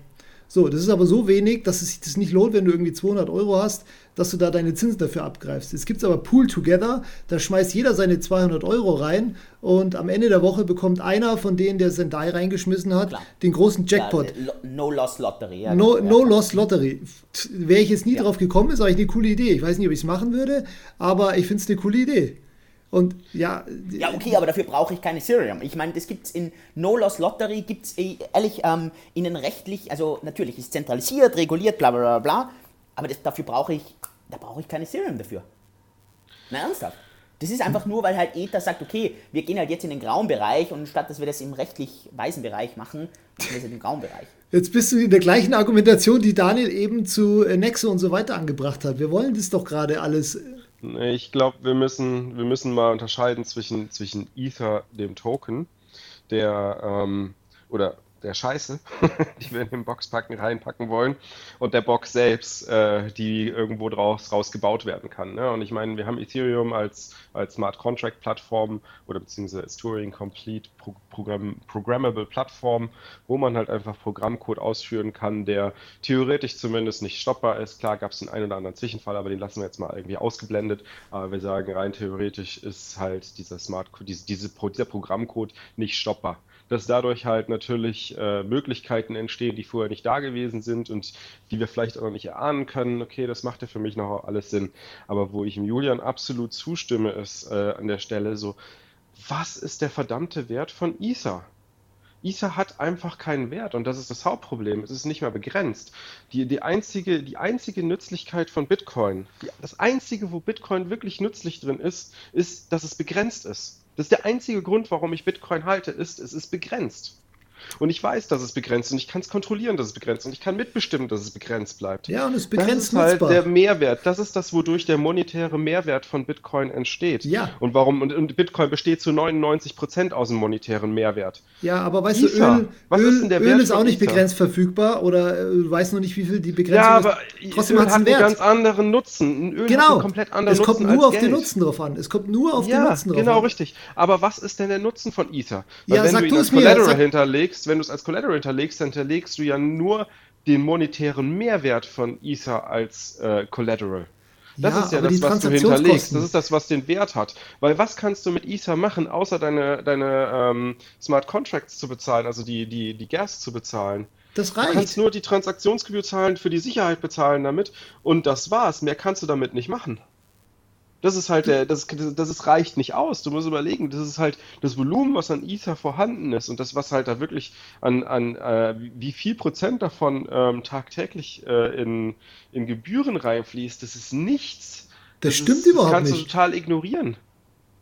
Speaker 1: So, das ist aber so wenig, dass es sich das nicht lohnt, wenn du irgendwie 200 Euro hast, dass du da deine Zinsen dafür abgreifst. Es gibt aber Pool Together, da schmeißt jeder seine 200 Euro rein und am Ende der Woche bekommt einer von denen, der sein DAI reingeschmissen hat, Klar. den großen Jackpot.
Speaker 3: Ja, no Loss Lottery. Ja,
Speaker 1: no, no Loss Lottery. Wäre ich jetzt nie drauf gekommen, ist eigentlich eine coole Idee. Ich weiß nicht, ob ich es machen würde, aber ich finde es eine coole Idee. Und ja.
Speaker 3: Ja, okay, aber dafür brauche ich keine Ethereum. Ich meine, das gibt es in No Loss Lottery, gibt es eh, ehrlich ähm, ihnen rechtlich, also natürlich ist zentralisiert, reguliert, bla bla bla bla, aber das, dafür brauche ich, da brauche ich keine Ethereum dafür. Na, ernsthaft. Das ist einfach nur, weil halt Ether sagt, okay, wir gehen halt jetzt in den grauen Bereich und statt dass wir das im rechtlich weißen Bereich machen, machen wir es in den grauen Bereich.
Speaker 1: Jetzt bist du in der gleichen Argumentation, die Daniel eben zu Nexo und so weiter angebracht hat. Wir wollen das doch gerade alles
Speaker 2: ich glaube, wir müssen, wir müssen mal unterscheiden zwischen, zwischen Ether, dem Token, der ähm, oder der Scheiße, [LAUGHS] die wir in den Boxpacken reinpacken wollen, und der Box selbst, äh, die irgendwo draus rausgebaut werden kann. Ne? Und ich meine, wir haben Ethereum als, als Smart Contract Plattform oder beziehungsweise als Turing Complete Pro Programm Programmable Plattform, wo man halt einfach Programmcode ausführen kann, der theoretisch zumindest nicht stoppbar ist. Klar gab es den einen oder anderen Zwischenfall, aber den lassen wir jetzt mal irgendwie ausgeblendet. Aber wir sagen, rein theoretisch ist halt dieser Smart diese, diese, dieser Programmcode nicht stoppbar dass dadurch halt natürlich äh, Möglichkeiten entstehen, die vorher nicht da gewesen sind und die wir vielleicht auch noch nicht erahnen können. Okay, das macht ja für mich noch alles Sinn. Aber wo ich dem Julian absolut zustimme, ist äh, an der Stelle so, was ist der verdammte Wert von Ether? Ether hat einfach keinen Wert und das ist das Hauptproblem. Es ist nicht mehr begrenzt. Die, die, einzige, die einzige Nützlichkeit von Bitcoin, die, das einzige, wo Bitcoin wirklich nützlich drin ist, ist, dass es begrenzt ist. Das ist der einzige Grund, warum ich Bitcoin halte, ist, es ist begrenzt. Und ich weiß, dass es begrenzt ist und ich kann es kontrollieren, dass es begrenzt ist und ich kann mitbestimmen, dass es begrenzt bleibt.
Speaker 1: Ja, und es ist begrenzt
Speaker 2: Das ist halt der Mehrwert. Das ist das, wodurch der monetäre Mehrwert von Bitcoin entsteht.
Speaker 1: Ja.
Speaker 2: Und warum, und, und Bitcoin besteht zu 99 Prozent aus dem monetären Mehrwert.
Speaker 1: Ja, aber weißt Ether. du, Öl, Was Öl, ist, denn der Öl ist auch nicht Ether? begrenzt verfügbar oder äh, du weißt noch nicht, wie viel die Begrenzung
Speaker 2: ja, aber ist. Trotzdem
Speaker 1: Öl hat einen
Speaker 2: Wert. ganz anderen Nutzen.
Speaker 1: Öl genau. hat einen
Speaker 2: komplett anderen
Speaker 1: es
Speaker 2: Nutzen
Speaker 1: kommt nur auf Geld. den Nutzen drauf an. Es kommt nur auf
Speaker 2: ja,
Speaker 1: den Nutzen drauf
Speaker 2: genau,
Speaker 1: an.
Speaker 2: richtig. Aber was ist denn der Nutzen von Ether? Weil
Speaker 1: ja,
Speaker 2: wenn
Speaker 1: sag
Speaker 2: du ihn als
Speaker 1: mir,
Speaker 2: Collateral
Speaker 1: sag,
Speaker 2: hinterlegst, wenn du es als Collateral hinterlegst, dann hinterlegst du ja nur den monetären Mehrwert von Ether als äh, Collateral. Das
Speaker 1: ja,
Speaker 2: ist ja das, was du hinterlegst. Das ist das, was den Wert hat. Weil was kannst du mit Ether machen, außer deine, deine ähm, Smart Contracts zu bezahlen, also die, die, die Gas zu bezahlen?
Speaker 1: Das reicht.
Speaker 2: Du kannst nur die Transaktionsgebühr zahlen, für die Sicherheit bezahlen damit und das war's. Mehr kannst du damit nicht machen. Das ist halt der, das, das ist, reicht nicht aus. Du musst überlegen, das ist halt das Volumen, was an Ether vorhanden ist und das, was halt da wirklich an, an äh, wie viel Prozent davon ähm, tagtäglich äh, in, in Gebühren reinfließt, das ist nichts.
Speaker 1: Das, das stimmt ist, überhaupt
Speaker 2: nicht. Das kannst
Speaker 1: nicht.
Speaker 2: du total ignorieren.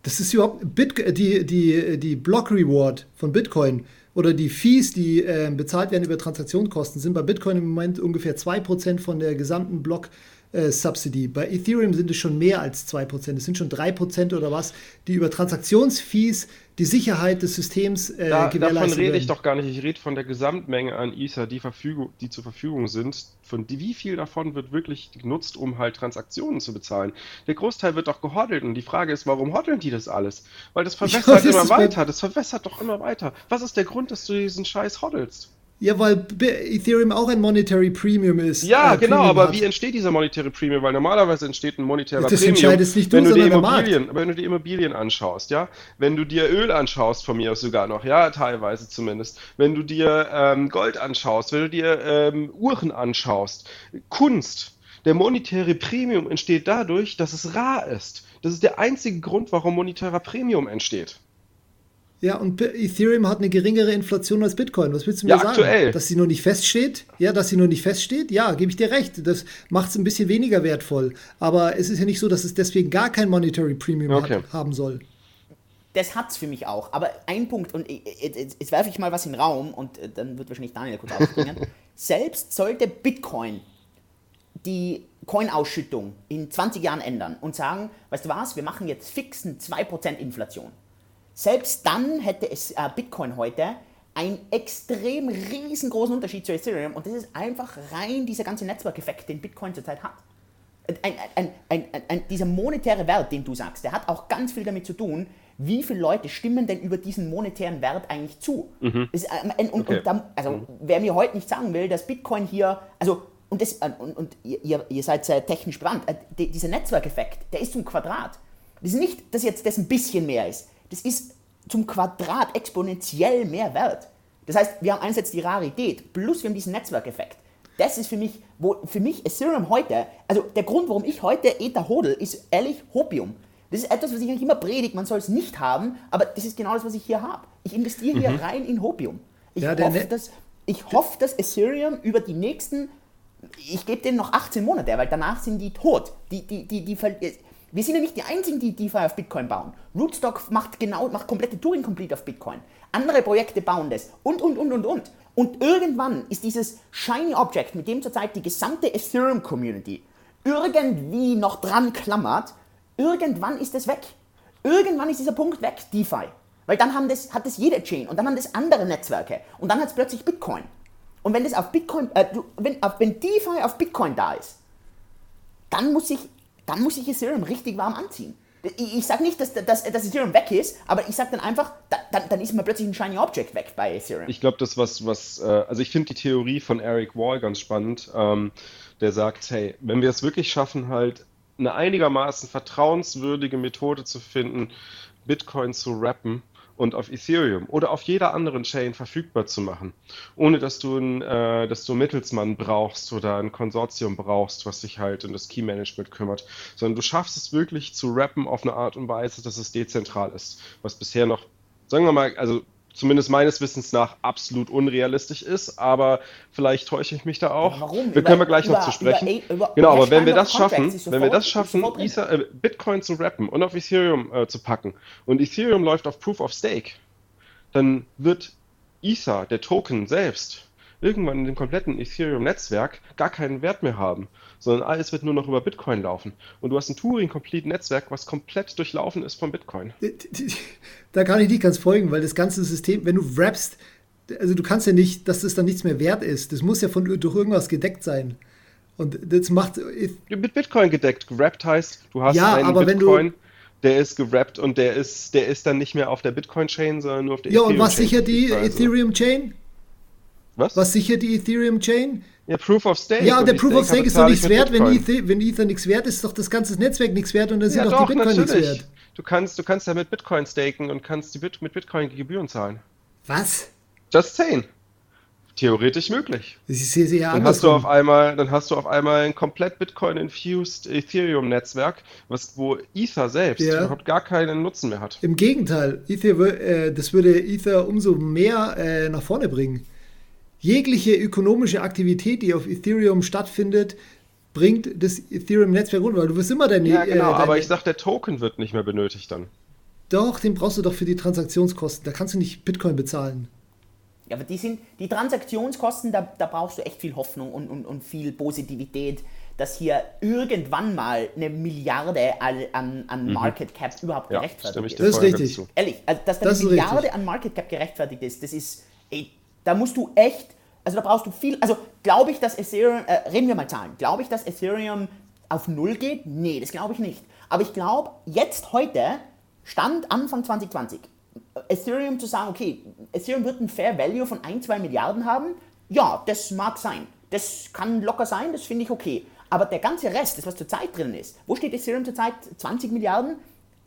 Speaker 1: Das ist überhaupt Bit, die, die, die Block Reward von Bitcoin oder die Fees, die äh, bezahlt werden über Transaktionskosten, sind bei Bitcoin im Moment ungefähr 2% von der gesamten Block äh, Subsidy. Bei Ethereum sind es schon mehr als 2%. Es sind schon 3% oder was, die über Transaktionsfees die Sicherheit des Systems äh,
Speaker 2: da,
Speaker 1: gewährleisten
Speaker 2: Davon rede
Speaker 1: werden.
Speaker 2: ich doch gar nicht. Ich rede von der Gesamtmenge an Ether, die, Verfügung, die zur Verfügung sind. Von die, wie viel davon wird wirklich genutzt, um halt Transaktionen zu bezahlen? Der Großteil wird doch gehoddelt und die Frage ist, warum hoddeln die das alles? Weil das verwässert ja, das immer weiter. Das verwässert doch immer weiter. Was ist der Grund, dass du diesen Scheiß hoddelst?
Speaker 1: Ja, weil Ethereum auch ein Monetary Premium ist.
Speaker 2: Ja,
Speaker 1: äh,
Speaker 2: genau,
Speaker 1: Premium
Speaker 2: aber
Speaker 1: hat.
Speaker 2: wie entsteht dieser Monetary Premium? Weil normalerweise entsteht ein monetärer
Speaker 1: Das
Speaker 2: Premium,
Speaker 1: entscheidest nicht du,
Speaker 2: wenn du, die
Speaker 1: sondern der Markt.
Speaker 2: Immobilien, wenn du die Immobilien anschaust, ja, wenn du dir Öl anschaust, von mir aus sogar noch, ja, teilweise zumindest, wenn du dir ähm, Gold anschaust, wenn du dir ähm, Uhren anschaust, Kunst, der monetäre Premium entsteht dadurch, dass es rar ist. Das ist der einzige Grund, warum monetärer Premium entsteht.
Speaker 1: Ja, und Ethereum hat eine geringere Inflation als Bitcoin. Was willst du mir
Speaker 2: Ja,
Speaker 1: sagen?
Speaker 2: aktuell.
Speaker 1: Dass sie nur nicht feststeht? Ja, dass sie nur nicht feststeht? Ja, gebe ich dir recht. Das macht es ein bisschen weniger wertvoll. Aber es ist ja nicht so, dass es deswegen gar kein Monetary Premium
Speaker 2: Okay.
Speaker 1: hat, haben soll.
Speaker 3: Das hat es für mich auch. Aber ein Punkt, und jetzt werfe ich mal was in den Raum und äh, dann wird wahrscheinlich Daniel kurz aufspringen. [LAUGHS] Selbst sollte Bitcoin die Coin-Ausschüttung in 20 Jahren ändern und sagen, weißt du was, wir machen jetzt fixen 2% Inflation. Selbst dann hätte es äh, Bitcoin heute einen extrem riesengroßen Unterschied zu Ethereum und das ist einfach rein dieser ganze Netzwerkeffekt, den Bitcoin zurzeit hat. Ein, ein, ein, dieser monetäre Wert, den du sagst, der hat auch ganz viel damit zu tun, wie viele Leute stimmen denn über diesen monetären Wert eigentlich zu. Das, ist, ähm, und,
Speaker 2: Okay.
Speaker 3: und da, also, wer mir heute nicht sagen will, dass Bitcoin hier, also, und, das, äh, und, und ihr, ihr- ihr seid sehr technisch bewandt, äh, die, dieser Netzwerkeffekt, der ist zum Quadrat. Das ist nicht, dass jetzt das ein bisschen mehr ist. Das ist zum Quadrat exponentiell mehr wert. Das heißt, wir haben einerseits die Rarität, plus wir haben diesen Netzwerkeffekt. Das ist für mich, wo für mich Ethereum heute, also der Grund, warum ich heute Ether hodel, ist ehrlich Hopium. Das ist etwas, was ich eigentlich immer predige, man soll es nicht haben, aber das ist genau das, was ich hier habe. Ich investiere hier rein in Hopium. Ich,
Speaker 1: Ja,
Speaker 3: hoffe,
Speaker 1: Ne-
Speaker 3: dass, ich hoffe, dass Ethereum über die nächsten, ich gebe denen noch 18 Monate, weil danach sind die tot. Die, die, die, die, wir sind ja nicht die einzigen, die DeFi auf Bitcoin bauen. Rootstock macht genau, macht komplette Turing Complete auf Bitcoin. Andere Projekte bauen das und, und, und, und, und. Und irgendwann ist dieses Shiny Object, mit dem zurzeit die gesamte Ethereum Community irgendwie noch dran klammert, irgendwann ist es weg. Irgendwann ist dieser Punkt weg, DeFi. Weil dann haben das, hat das jede Chain und dann haben das andere Netzwerke und dann hat es plötzlich Bitcoin. Und wenn das auf Bitcoin, äh, wenn, wenn DeFi auf Bitcoin da ist, dann muss ich, dann muss ich Ethereum richtig warm anziehen. Ich, sage nicht, dass, dass, dass Ethereum weg ist, aber ich sage dann einfach, da, dann, dann ist mal plötzlich ein Shiny Object weg bei Ethereum.
Speaker 2: Ich glaube, das was, was, äh, also ich finde die Theorie von Eric Wall ganz spannend. Ähm, der sagt, hey, wenn wir es wirklich schaffen, halt eine einigermaßen vertrauenswürdige Methode zu finden, Bitcoin zu rappen und auf Ethereum oder auf jeder anderen Chain verfügbar zu machen, ohne dass du, ein, äh, dass du einen Mittelsmann brauchst oder ein Konsortium brauchst, was sich halt um das Key Management kümmert, sondern du schaffst es wirklich zu rappen auf eine Art und Weise, dass es dezentral ist, was bisher noch, sagen wir mal, also zumindest meines Wissens nach absolut unrealistisch ist, aber vielleicht täusche ich mich da auch. Ja,
Speaker 3: warum?
Speaker 2: Wir können wir gleich über, noch zu sprechen. Über, über, genau, aber wenn wir das schaffen, wenn wir das schaffen, Ether, äh, Bitcoin zu rappen und auf Ethereum äh, zu packen und Ethereum läuft auf Proof of Stake, dann wird Ether, der Token selbst, irgendwann in dem kompletten Ethereum-Netzwerk gar keinen Wert mehr haben, sondern alles wird nur noch über Bitcoin laufen. Und du hast ein Turing-Complete-Netzwerk, was komplett durchlaufen ist von Bitcoin.
Speaker 1: Da kann ich nicht ganz folgen, weil das ganze System, wenn du wrappst, also du kannst ja nicht, dass das dann nichts mehr wert ist. Das muss ja von, durch irgendwas gedeckt sein. Und das macht.
Speaker 2: Mit Bitcoin gedeckt. Gewrappt heißt, du hast
Speaker 1: ja,
Speaker 2: einen Bitcoin, der ist gewrappt und der ist, der ist dann nicht mehr auf der Bitcoin-Chain, sondern nur auf der
Speaker 1: Ja, und was sichert die Ethereum-Chain?
Speaker 2: Was?
Speaker 1: Was sichert die Ethereum-Chain?
Speaker 2: Ja, Proof of Stake.
Speaker 1: Ja, und der Proof of Stake ist doch nichts wert. Wenn Ether, wenn Ether nichts wert ist, ist doch das ganze Netzwerk nichts wert und dann sind ja, doch, die Bitcoin nichts wert.
Speaker 2: Du kannst, du kannst ja mit Bitcoin staken und kannst die Bit mit Bitcoin Gebühren zahlen.
Speaker 1: Was?
Speaker 2: Just saying. Theoretisch möglich.
Speaker 1: Das ist sehr, sehr
Speaker 2: dann hast du auf einmal, dann hast du auf einmal ein komplett Bitcoin-infused Ethereum-Netzwerk, wo Ether selbst ja. überhaupt gar keinen Nutzen mehr hat.
Speaker 1: Im Gegenteil, Ether, äh, das würde Ether umso mehr äh, nach vorne bringen. Jegliche ökonomische Aktivität, die auf Ethereum stattfindet, bringt das Ethereum-Netzwerk runter, weil du wirst immer deine.
Speaker 2: Ja, genau, äh, deine, aber ich sag, der Token wird nicht mehr benötigt dann.
Speaker 1: Doch, den brauchst du doch für die Transaktionskosten. Da kannst du nicht Bitcoin bezahlen.
Speaker 3: Ja, aber die sind, die Transaktionskosten, da, da brauchst du echt viel Hoffnung und, und, und viel Positivität, dass hier irgendwann mal eine Milliarde an, an mhm. Market Cap überhaupt ja, gerechtfertigt ist.
Speaker 1: Das ist richtig.
Speaker 3: Ehrlich, also dass da eine Milliarde richtig. an Market Cap gerechtfertigt ist, das ist, ey, da musst du echt, also da brauchst du viel, also glaube ich, dass Ethereum, äh, reden wir mal Zahlen, glaube ich, dass Ethereum auf Null geht? Nee, das glaube ich nicht. Aber ich glaube, jetzt heute, Stand Anfang 2020, Ethereum zu sagen, okay, Ethereum wird ein Fair Value von 1, 2 Milliarden haben, ja, das mag sein. Das kann locker sein, das finde ich okay. Aber der ganze Rest, das was zurzeit drin ist, wo steht Ethereum zurzeit? 20 Milliarden?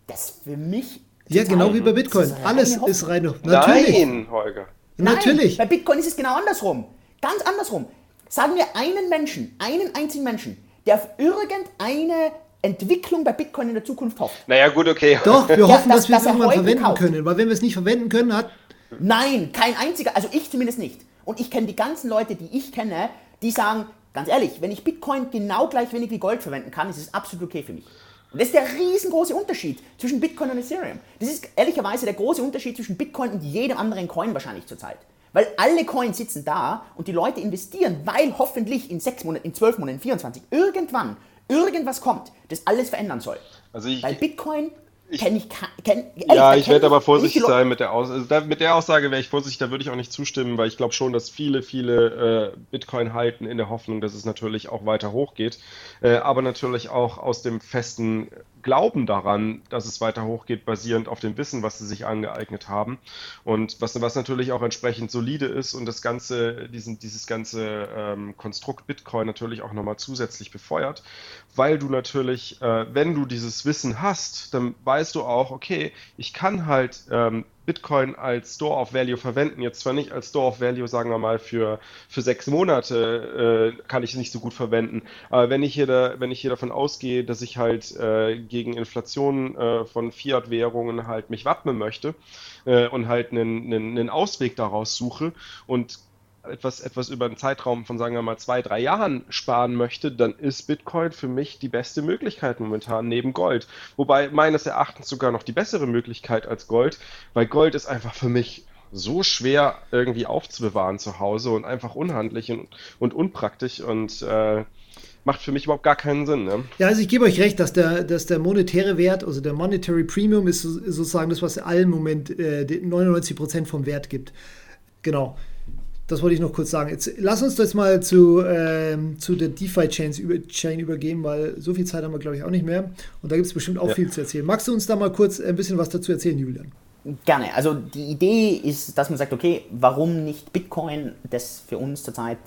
Speaker 3: Das für mich.
Speaker 1: Ja, genau wie bei Bitcoin. Alles ist reine.
Speaker 2: Natürlich. Nein, Holger.
Speaker 3: Nein, Natürlich. Bei Bitcoin ist es genau andersrum. Ganz andersrum. Sagen wir einen Menschen, einen einzigen Menschen, der auf irgendeine Entwicklung bei Bitcoin in der Zukunft hofft.
Speaker 2: Naja, gut, okay.
Speaker 1: Doch, wir [LAUGHS] hoffen, dass, dass wir es irgendwann verwenden kauft. können, weil wenn wir es nicht verwenden können, hat.
Speaker 3: Nein, kein einziger, also ich zumindest nicht. Und ich kenne die ganzen Leute, die ich kenne, die sagen, ganz ehrlich, wenn ich Bitcoin genau gleich wenig wie Gold verwenden kann, ist es absolut okay für mich. Und das ist der riesengroße Unterschied zwischen Bitcoin und Ethereum. Das ist ehrlicherweise der große Unterschied zwischen Bitcoin und jedem anderen Coin wahrscheinlich zurzeit. Weil alle Coins sitzen da und die Leute investieren, weil hoffentlich in sechs Monaten, in zwölf Monaten, in 24 irgendwann irgendwas kommt, das alles verändern soll. Also ich, weil Bitcoin kenne ich, kenn,
Speaker 2: Ja, ich werde aber vorsichtig sein mit der Aussage. Also da, mit der Aussage wäre ich vorsichtig, da würde ich auch nicht zustimmen, weil ich glaube schon, dass viele, viele äh, Bitcoin halten in der Hoffnung, dass es natürlich auch weiter hochgeht. Äh, aber natürlich auch aus dem festen Glauben daran, dass es weiter hochgeht, basierend auf dem Wissen, was sie sich angeeignet haben. Und was, was natürlich auch entsprechend solide ist und das ganze, diesen, dieses ganze ähm, Konstrukt Bitcoin natürlich auch nochmal zusätzlich befeuert, weil du natürlich, äh, wenn du dieses Wissen hast, dann weißt du auch, okay, ich kann halt ähm, Bitcoin als Store of Value verwenden. Jetzt zwar nicht als Store of Value, sagen wir mal, für, für sechs Monate äh, kann ich es nicht so gut verwenden. Aber wenn ich hier, da, wenn ich hier davon ausgehe, dass ich halt äh, gegen Inflation äh, von Fiat-Währungen halt mich wappnen möchte äh, und halt einen, einen, einen Ausweg daraus suche und etwas, etwas über einen Zeitraum von, sagen wir mal, zwei, drei Jahren sparen möchte, dann ist Bitcoin für mich die beste Möglichkeit momentan neben Gold. Wobei meines Erachtens sogar noch die bessere Möglichkeit als Gold, weil Gold ist einfach für mich so schwer irgendwie aufzubewahren zu Hause und einfach unhandlich und, und unpraktisch und äh, macht für mich überhaupt gar keinen Sinn. Ne?
Speaker 1: Ja, also ich gebe euch recht, dass der, dass der monetäre Wert, also der Monetary Premium ist sozusagen das, was allen Moment äh, 99% vom Wert gibt. Genau. Das wollte ich noch kurz sagen. Jetzt lass uns jetzt mal zu, ähm, zu der DeFi-Chain über, Chain übergehen, weil so viel Zeit haben wir, glaube ich, auch nicht mehr. Und da gibt es bestimmt auch ja. viel zu erzählen. Magst du uns da mal kurz ein bisschen was dazu erzählen, Julian?
Speaker 3: Gerne. Also die Idee ist, dass man sagt, okay, warum nicht Bitcoin, das für uns zurzeit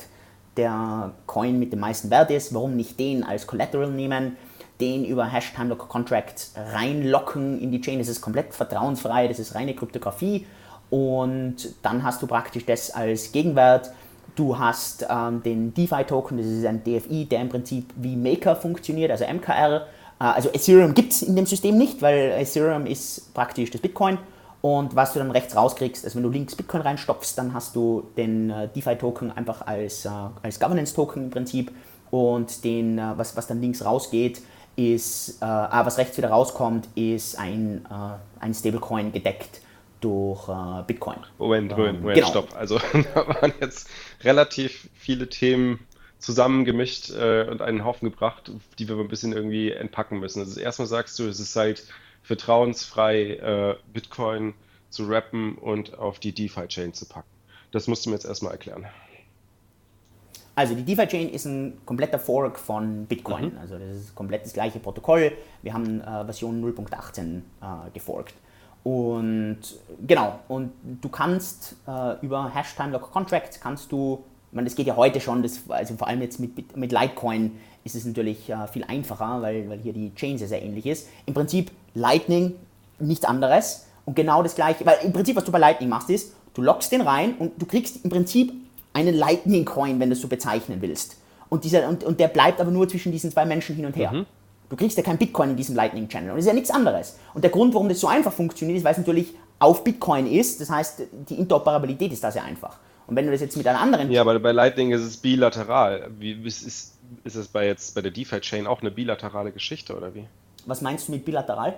Speaker 3: der Coin mit dem meisten Wert ist, warum nicht den als Collateral nehmen? den über Hash Time Lock Contracts reinlocken in die Chain. Das ist komplett vertrauensfrei, das ist reine Kryptographie. Und dann hast du praktisch das als Gegenwert. Du hast ähm, den DeFi-Token, das ist ein DFI, der im Prinzip wie Maker funktioniert, also MKR. Äh, also Ethereum gibt es in dem System nicht, weil Ethereum ist praktisch das Bitcoin. Und was du dann rechts rauskriegst, also wenn du links Bitcoin reinstopfst, dann hast du den äh, DeFi-Token einfach als, äh, als Governance-Token im Prinzip. Und den, äh, was, was dann links rausgeht, ist, äh, ah, was rechts wieder rauskommt, ist ein, äh, ein Stablecoin gedeckt durch äh, Bitcoin.
Speaker 2: Moment, Moment, Moment, genau. stopp. Also [LAUGHS] da waren jetzt relativ viele Themen zusammengemischt äh, und einen Haufen gebracht, die wir ein bisschen irgendwie entpacken müssen. Also erstmal sagst du, es ist halt vertrauensfrei äh, Bitcoin zu rappen und auf die DeFi-Chain zu packen. Das musst du mir jetzt erstmal erklären.
Speaker 3: Also die DeFi-Chain ist ein kompletter Fork von Bitcoin. Mhm. Also das ist komplett das gleiche Protokoll. Wir haben äh, Version 0.18 äh, geforkt. Und genau, und du kannst äh, über Hashtime Lock Contracts kannst du, ich meine, das geht ja heute schon, das, also vor allem jetzt mit, mit Litecoin ist es natürlich äh, viel einfacher, weil, weil hier die Chain sehr, sehr ähnlich ist. Im Prinzip Lightning nichts anderes und genau das gleiche, weil im Prinzip, was du bei Lightning machst, ist, du lockst den rein und du kriegst im Prinzip einen Lightning Coin, wenn du es so bezeichnen willst. Und, dieser, und, und der bleibt aber nur zwischen diesen zwei Menschen hin und her. Mhm. Du kriegst ja kein Bitcoin in diesem Lightning Channel und das ist ja nichts anderes. Und der Grund, warum das so einfach funktioniert, ist, weil es natürlich auf Bitcoin ist. Das heißt, die Interoperabilität ist da sehr einfach. Und wenn du das jetzt mit einer anderen.
Speaker 2: Ja, aber bei Lightning ist es bilateral. Wie, ist, ist, ist es bei jetzt bei der DeFi-Chain auch eine bilaterale Geschichte oder wie?
Speaker 3: Was meinst du mit bilateral?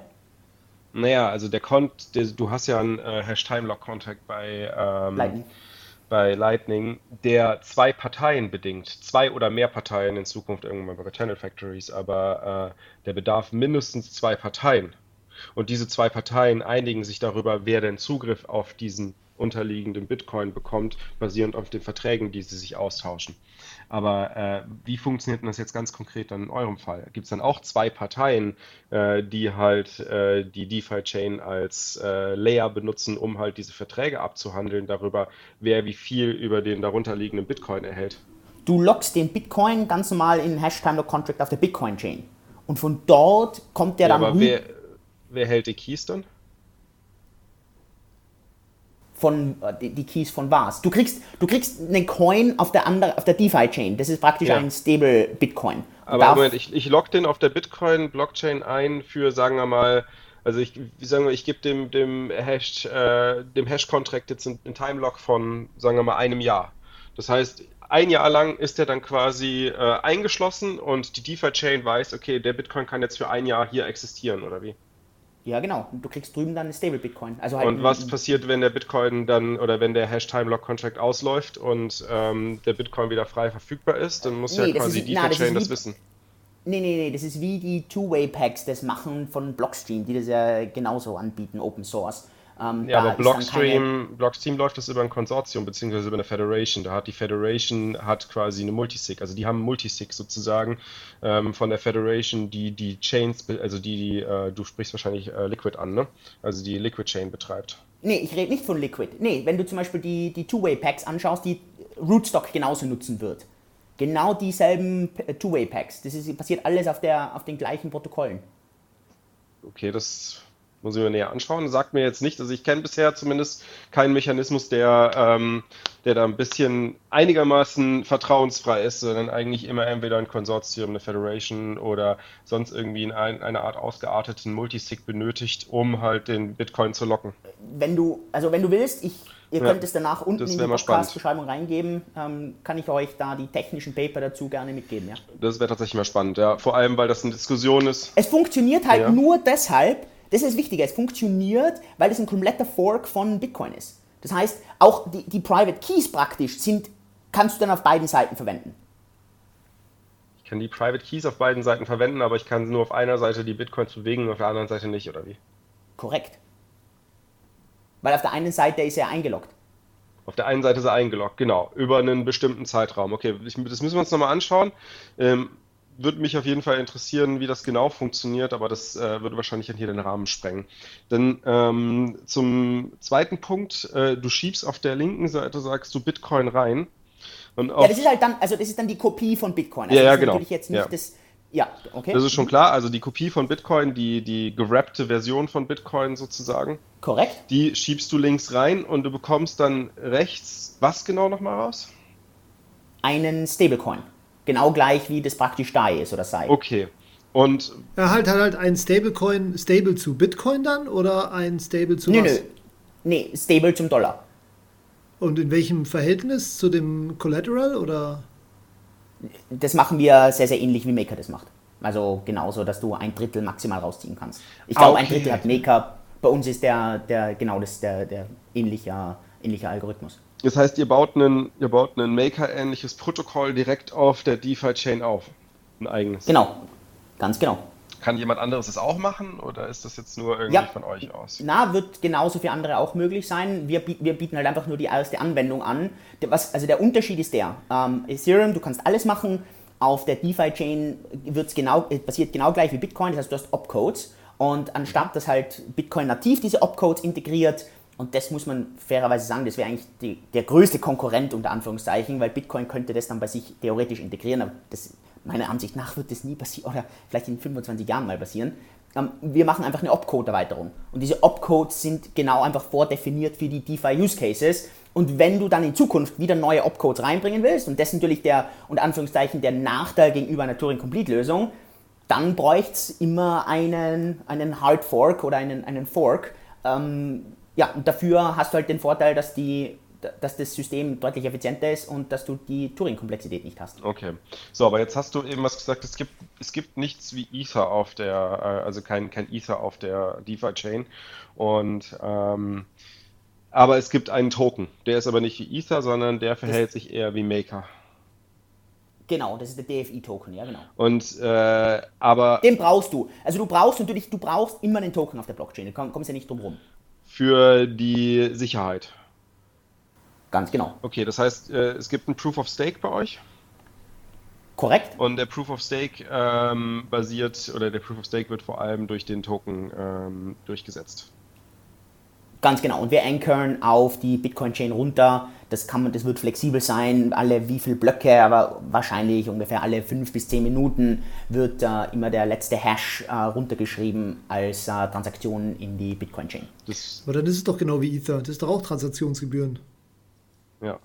Speaker 2: Naja, also der Kont, der, du hast ja einen äh, Hash-Time-Lock-Contract bei ähm, Lightning bei Lightning, der zwei Parteien bedingt, zwei oder mehr Parteien in Zukunft irgendwann bei Channel Factories, aber äh, der bedarf mindestens zwei Parteien. Und diese zwei Parteien einigen sich darüber, wer denn Zugriff auf diesen unterliegenden Bitcoin bekommt, basierend auf den Verträgen, die sie sich austauschen. Aber äh, wie funktioniert denn das jetzt ganz konkret dann in eurem Fall? Gibt es dann auch zwei Parteien, äh, die halt äh, die DeFi-Chain als äh, Layer benutzen, um halt diese Verträge abzuhandeln darüber, wer wie viel über den darunterliegenden Bitcoin erhält?
Speaker 3: Du lockst den Bitcoin ganz normal in Hash-Time-Lock-Contract auf der Bitcoin-Chain. Und von dort kommt der ja, dann.
Speaker 2: Aber wer, wer hält die Keys dann?
Speaker 3: Von äh, die, die, Keys von was. Du kriegst, du kriegst einen Coin auf der andere, auf der DeFi-Chain. Das ist praktisch ja. ein Stable Bitcoin.
Speaker 2: Aber Moment, ich, ich log den auf der Bitcoin-Blockchain ein für, sagen wir mal, also ich, wie sagen wir, ich gebe dem, dem Hash, äh, dem Hash-Contract jetzt einen Timelock von, sagen wir mal, einem Jahr. Das heißt, ein Jahr lang ist er dann quasi äh, eingeschlossen und die DeFi-Chain weiß, okay, der Bitcoin kann jetzt für ein Jahr hier existieren, oder wie?
Speaker 3: Ja, genau. Und du kriegst drüben dann eine Stable Bitcoin.
Speaker 2: Also halt und was passiert, wenn der Bitcoin dann oder wenn der Hash Time Lock Contract ausläuft und ähm, der Bitcoin wieder frei verfügbar ist? Dann muss nee, ja quasi die Chain das, das wissen.
Speaker 3: Nee, nee, nee, das ist wie die Two-Way-Packs das machen von Blockstream, die das ja genauso anbieten, Open Source.
Speaker 2: Ähm, ja, aber Blockstream, keine... Blockstream läuft das über ein Konsortium beziehungsweise über eine Federation. Da hat die Federation hat quasi eine Multisig, also die haben Multisig sozusagen ähm, von der Federation, die die Chains, also die, die äh, du sprichst wahrscheinlich äh, Liquid an, ne? Also die Liquid Chain betreibt.
Speaker 3: Nee, ich rede nicht von Liquid. Nee, wenn du zum Beispiel die, die Two-Way-Packs anschaust, die Rootstock genauso nutzen wird. Genau dieselben äh, Two-Way-Packs. Das ist, passiert alles auf, der, auf den gleichen Protokollen.
Speaker 2: Okay, das muss ich mir näher anschauen. Sagt mir jetzt nicht, also ich kenne bisher zumindest keinen Mechanismus, der, ähm, der da ein bisschen einigermaßen vertrauensfrei ist, sondern eigentlich immer entweder ein Konsortium, eine Federation oder sonst irgendwie in ein, eine Art ausgearteten Multisig benötigt, um halt den Bitcoin zu locken.
Speaker 3: Wenn du, also wenn du willst, ich Ihr könnt ja, es danach unten in die Podcast-Beschreibung reingeben. Ähm, kann ich euch da die technischen Paper dazu gerne mitgeben, ja?
Speaker 2: Das wäre tatsächlich mal spannend, ja. Vor allem, weil das eine Diskussion ist.
Speaker 3: Es funktioniert halt ja. nur deshalb, das ist das Wichtige, es funktioniert, weil es ein kompletter Fork von Bitcoin ist. Das heißt, auch die, die Private Keys praktisch sind, kannst du dann auf beiden Seiten verwenden.
Speaker 2: Ich kann die Private Keys auf beiden Seiten verwenden, aber ich kann nur auf einer Seite die Bitcoins bewegen und auf der anderen Seite nicht, oder wie?
Speaker 3: Korrekt. Weil auf der einen Seite ist er eingeloggt.
Speaker 2: Auf der einen Seite ist er eingeloggt, genau, über einen bestimmten Zeitraum. Okay, das müssen wir uns nochmal anschauen. Ähm, würde mich auf jeden Fall interessieren, wie das genau funktioniert, aber das äh, würde wahrscheinlich hier den Rahmen sprengen. Dann ähm, zum zweiten Punkt, äh, du schiebst auf der linken Seite, sagst du Bitcoin rein.
Speaker 3: ja, das ist halt dann, also das ist dann die Kopie von Bitcoin. Also
Speaker 2: ja, ja, genau.
Speaker 3: natürlich jetzt nicht
Speaker 2: ja.
Speaker 3: das, Ja, okay.
Speaker 2: Das ist schon klar. Also die Kopie von Bitcoin, die, die gerappte Version von Bitcoin sozusagen.
Speaker 3: Korrekt.
Speaker 2: Die schiebst du links rein und du bekommst dann rechts was genau nochmal raus?
Speaker 3: Einen Stablecoin. Genau gleich wie das praktisch da ist oder sei.
Speaker 2: Okay. Und.
Speaker 1: Er halt, hat halt ein Stablecoin, Stable zu Bitcoin dann oder ein Stable zu
Speaker 3: nö,
Speaker 1: was?
Speaker 3: Nö. Nee, Stable zum Dollar.
Speaker 1: Und in welchem Verhältnis zu dem Collateral oder?
Speaker 3: das machen wir sehr, sehr ähnlich wie Maker das macht. Also genauso, dass du ein Drittel maximal rausziehen kannst. Ich glaube, okay. ein Drittel hat Maker. Bei uns ist der, der genau das der, der ähnliche, ähnliche Algorithmus.
Speaker 2: Das heißt, ihr baut einen, ihr baut ein Maker-ähnliches Protokoll direkt auf der DeFi-Chain auf. Ein eigenes.
Speaker 3: Genau, ganz genau.
Speaker 2: Kann jemand anderes das auch machen oder ist das jetzt nur irgendwie ja. von euch aus?
Speaker 3: Na, wird genauso für andere auch möglich sein. Wir, wir bieten halt einfach nur die erste Anwendung an. Was, also der Unterschied ist der, ähm, Ethereum, du kannst alles machen. Auf der DeFi-Chain genau, äh, passiert genau gleich wie Bitcoin, das heißt, du hast Opcodes. Und anstatt dass halt Bitcoin nativ diese Opcodes integriert, und das muss man fairerweise sagen, das wäre eigentlich die, der größte Konkurrent unter Anführungszeichen, weil Bitcoin könnte das dann bei sich theoretisch integrieren, aber das meiner Ansicht nach wird das nie passieren [LAUGHS] oder vielleicht in 25 Jahren mal passieren. Ähm, wir machen einfach eine Opcode-Erweiterung. Und diese Opcodes sind genau einfach vordefiniert für die DeFi-Use-Cases. Und wenn du dann in Zukunft wieder neue Opcodes reinbringen willst, und das ist natürlich der, unter Anführungszeichen, der Nachteil gegenüber einer Turing-Complete-Lösung, dann bräuchte es immer einen, einen Hard Fork oder einen, einen Fork. Ähm, ja, und dafür hast du halt den Vorteil, dass die dass das System deutlich effizienter ist und dass du die Turing-Komplexität nicht hast.
Speaker 2: Okay. So, aber jetzt hast du eben was gesagt, es gibt, es gibt nichts wie Ether auf der, äh, also kein, kein Ether auf der DeFi-Chain. Und ähm, aber es gibt einen Token. Der ist aber nicht wie Ether, sondern der verhält das sich eher wie Maker.
Speaker 3: Genau, das ist der DFI-Token, ja genau.
Speaker 2: Und äh, aber.
Speaker 3: Den brauchst du. Also du brauchst natürlich, du brauchst immer einen Token auf der Blockchain. Du kommst ja nicht drum rum.
Speaker 2: Für die Sicherheit.
Speaker 3: Ganz genau.
Speaker 2: Okay, das heißt, äh, es gibt ein Proof of Stake bei euch?
Speaker 3: Korrekt.
Speaker 2: Und der Proof of Stake ähm, basiert, oder der Proof of Stake wird vor allem durch den Token ähm, durchgesetzt.
Speaker 3: Ganz genau. Und wir anchorn auf die Bitcoin-Chain runter. Das, kann man, das wird flexibel sein, alle wie viele Blöcke, aber wahrscheinlich ungefähr alle fünf bis zehn Minuten wird äh, immer der letzte Hash äh, runtergeschrieben als äh, Transaktion in die Bitcoin-Chain.
Speaker 1: Aber dann ist es doch genau wie Ether. Das ist doch auch Transaktionsgebühren.
Speaker 2: Ja.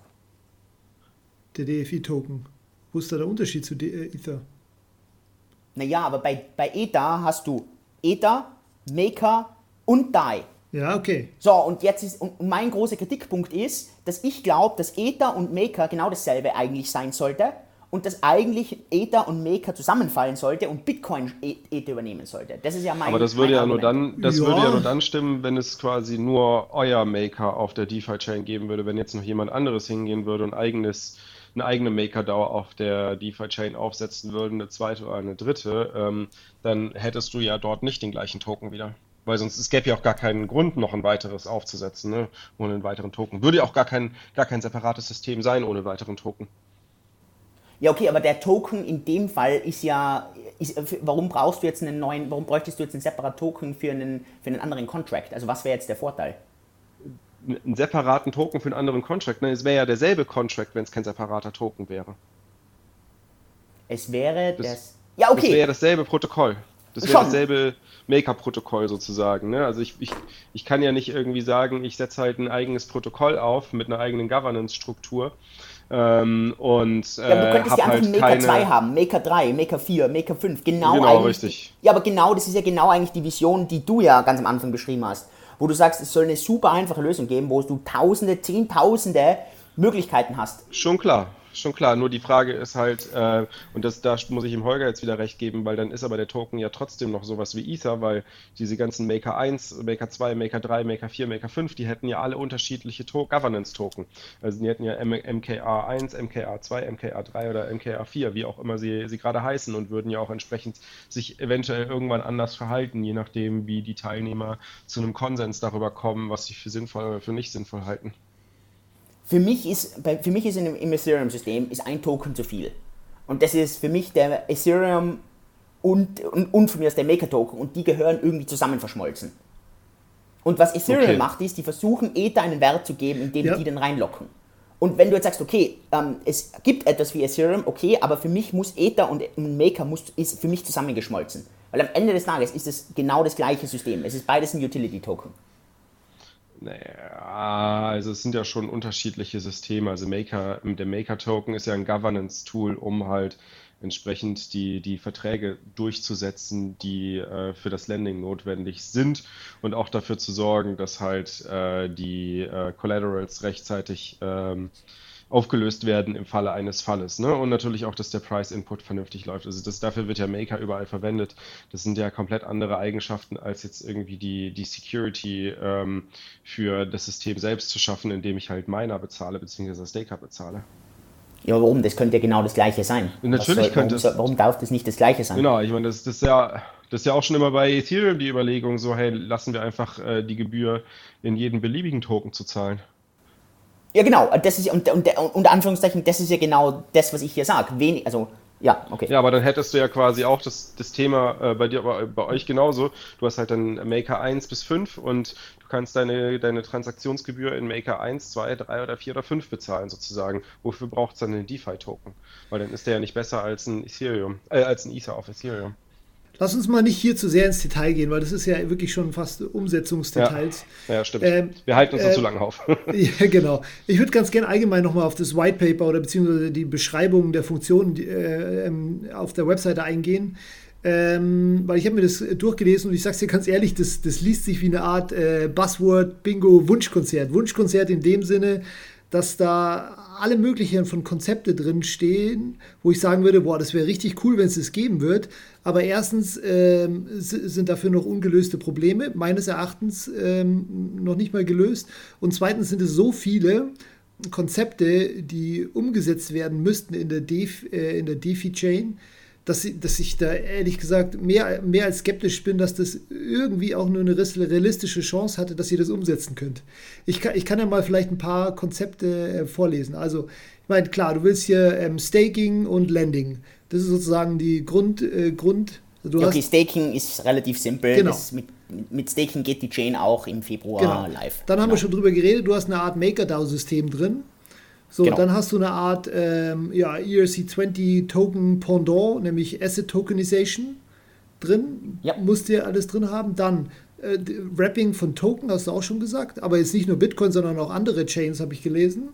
Speaker 1: Der DFI-Token. Wo ist da der Unterschied zu äh, Ether?
Speaker 3: Naja, aber bei, bei Ether hast du Ether, Maker und DAI.
Speaker 1: Ja, okay.
Speaker 3: So, und jetzt ist, und mein großer Kritikpunkt ist, dass ich glaube, dass Ether und Maker genau dasselbe eigentlich sein sollte und dass eigentlich Ether und Maker zusammenfallen sollte und Bitcoin e-, Ether übernehmen sollte. Das ist ja mein
Speaker 2: Aber das würde ja
Speaker 3: Argument.
Speaker 2: nur dann, das ja. würde ja nur dann stimmen, wenn es quasi nur euer Maker auf der DeFi-Chain geben würde. Wenn jetzt noch jemand anderes hingehen würde und eigenes, eine eigene Maker-DAO auf der DeFi-Chain aufsetzen würde, eine zweite oder eine dritte, ähm, dann hättest du ja dort nicht den gleichen Token wieder. Weil sonst es gäbe ja auch gar keinen Grund, noch ein weiteres aufzusetzen, ne? ohne einen weiteren Token. Würde ja auch gar kein, gar kein separates System sein ohne weiteren Token.
Speaker 3: Ja, okay, aber der Token in dem Fall ist ja, ist, warum brauchst du jetzt einen neuen, warum bräuchtest du jetzt einen separaten Token für einen, für einen anderen Contract? Also was wäre jetzt der Vorteil?
Speaker 2: Einen separaten Token für einen anderen Contract? Ne, es wäre ja derselbe Contract, wenn es kein separater Token wäre.
Speaker 3: Es wäre
Speaker 2: das,
Speaker 3: das, ja okay.
Speaker 2: Das wäre dasselbe Protokoll. Das wäre dasselbe Maker-Protokoll sozusagen. Ne? Also ich, ich, ich kann ja nicht irgendwie sagen, ich setze halt ein eigenes Protokoll auf mit einer eigenen Governance-Struktur ähm, und, äh,
Speaker 3: ja, du könntest ja einfach
Speaker 2: halt
Speaker 3: Maker keine... 2 haben, Maker 3, Maker 4, Maker 5. Genau,
Speaker 2: genau richtig.
Speaker 3: Ja, aber genau, das ist ja genau eigentlich die Vision, die du ja ganz am Anfang beschrieben hast. Wo du sagst, es soll eine super einfache Lösung geben, wo du Tausende, Zehntausende Möglichkeiten hast.
Speaker 2: Schon klar, schon klar. Nur die Frage ist halt, äh, und das, da muss ich dem Holger jetzt wieder recht geben, weil dann ist aber der Token ja trotzdem noch sowas wie Ether, weil diese ganzen Maker 1, Maker 2, Maker 3, Maker 4, Maker 5, die hätten ja alle unterschiedliche to Governance-Token. Also die hätten ja MKA 1, MKA 2, MKA 3 oder MKA 4, wie auch immer sie, sie gerade heißen und würden ja auch entsprechend sich eventuell irgendwann anders verhalten, je nachdem, wie die Teilnehmer zu einem Konsens darüber kommen, was sie für sinnvoll oder für nicht sinnvoll halten.
Speaker 3: Für mich ist, für mich ist in, im Ethereum-System ist ein Token zu viel. Und das ist für mich der Ethereum und, und, und von mir ist der Maker-Token und die gehören irgendwie zusammen verschmolzen. Und was Ethereum okay. macht, ist, die versuchen Ether einen Wert zu geben, indem ja. die den reinlocken. Und wenn du jetzt sagst, okay, ähm, es gibt etwas wie Ethereum, okay, aber für mich muss Ether und Maker muss, ist für mich zusammengeschmolzen. Weil am Ende des Tages ist es genau das gleiche System. Es ist beides ein Utility-Token.
Speaker 2: Naja, also es sind ja schon unterschiedliche Systeme. Also Maker, der Maker-Token ist ja ein Governance-Tool, um halt entsprechend die, die Verträge durchzusetzen, die äh, für das Landing notwendig sind und auch dafür zu sorgen, dass halt äh, die äh, Collaterals rechtzeitig ähm, aufgelöst werden im Falle eines Falles. Ne? Und natürlich auch, dass der Price Input vernünftig läuft. Also das, dafür wird ja Maker überall verwendet. Das sind ja komplett andere Eigenschaften, als jetzt irgendwie die, die Security ähm, für das System selbst zu schaffen, indem ich halt Miner bezahle, beziehungsweise Staker bezahle.
Speaker 3: Ja, warum? Das könnte ja genau das Gleiche sein.
Speaker 2: Natürlich soll, könnte
Speaker 3: warum, es. Warum darf das nicht das Gleiche sein?
Speaker 2: Genau, ich meine, das, das, ist ja, das ist ja auch schon immer bei Ethereum die Überlegung, so, hey, lassen wir einfach äh, die Gebühr in jeden beliebigen Token zu zahlen.
Speaker 3: Ja, genau. Das ist, und, und, unter Anführungszeichen, das ist ja genau das, was ich hier sage. Also ja, okay.
Speaker 2: Ja, aber dann hättest du ja quasi auch das, das Thema äh, bei dir, bei, bei euch genauso. Du hast halt dann Maker 1 bis 5 und du kannst deine, deine Transaktionsgebühr in Maker 1, 2, 3 oder 4 oder 5 bezahlen sozusagen. Wofür braucht es dann einen DeFi-Token? Weil dann ist der ja nicht besser als ein Ethereum, äh, als ein Ether auf Ethereum.
Speaker 1: Lass uns mal nicht hier zu sehr ins Detail gehen, weil das ist ja wirklich schon fast Umsetzungsdetails.
Speaker 2: Ja, ja stimmt. Ähm, Wir halten uns äh, zu lange auf. [LAUGHS]
Speaker 1: ja, genau. Ich würde ganz gerne allgemein nochmal auf das White Paper oder beziehungsweise die Beschreibung der Funktionen äh, ähm, auf der Webseite eingehen. Ähm, weil ich habe mir das durchgelesen und ich sage es dir ganz ehrlich, das, das liest sich wie eine Art äh, Buzzword, Bingo, Wunschkonzert. Wunschkonzert in dem Sinne, dass da alle möglichen von Konzepte drin stehen, wo ich sagen würde, boah, das wäre richtig cool, wenn es das geben wird. Aber erstens ähm, sind dafür noch ungelöste Probleme, meines Erachtens ähm, noch nicht mal gelöst. Und zweitens sind es so viele Konzepte, die umgesetzt werden müssten in der, äh, in der DeFi-Chain, dass, dass ich da ehrlich gesagt mehr, mehr als skeptisch bin, dass das irgendwie auch nur eine realistische Chance hatte, dass ihr das umsetzen könnt. Ich kann, ich kann ja mal vielleicht ein paar Konzepte äh, vorlesen. Also, ich meine, klar, du willst hier ähm, Staking und Lending. Das ist sozusagen die Grund. Äh, Grund
Speaker 3: du okay, Staking ist relativ simpel. Genau. Mit, mit, Staking geht die Chain auch im Februar genau. live.
Speaker 1: Dann haben
Speaker 3: genau.
Speaker 1: wir schon drüber geredet. Du hast eine Art MakerDAO-System drin. So, genau. dann hast du eine Art ähm, ja, ERC20 Token Pendant, nämlich Asset Tokenization drin. Ja. Musst ja alles drin haben. Dann äh, Wrapping von Token, hast du auch schon gesagt. Aber jetzt nicht nur Bitcoin, sondern auch andere Chains habe ich gelesen.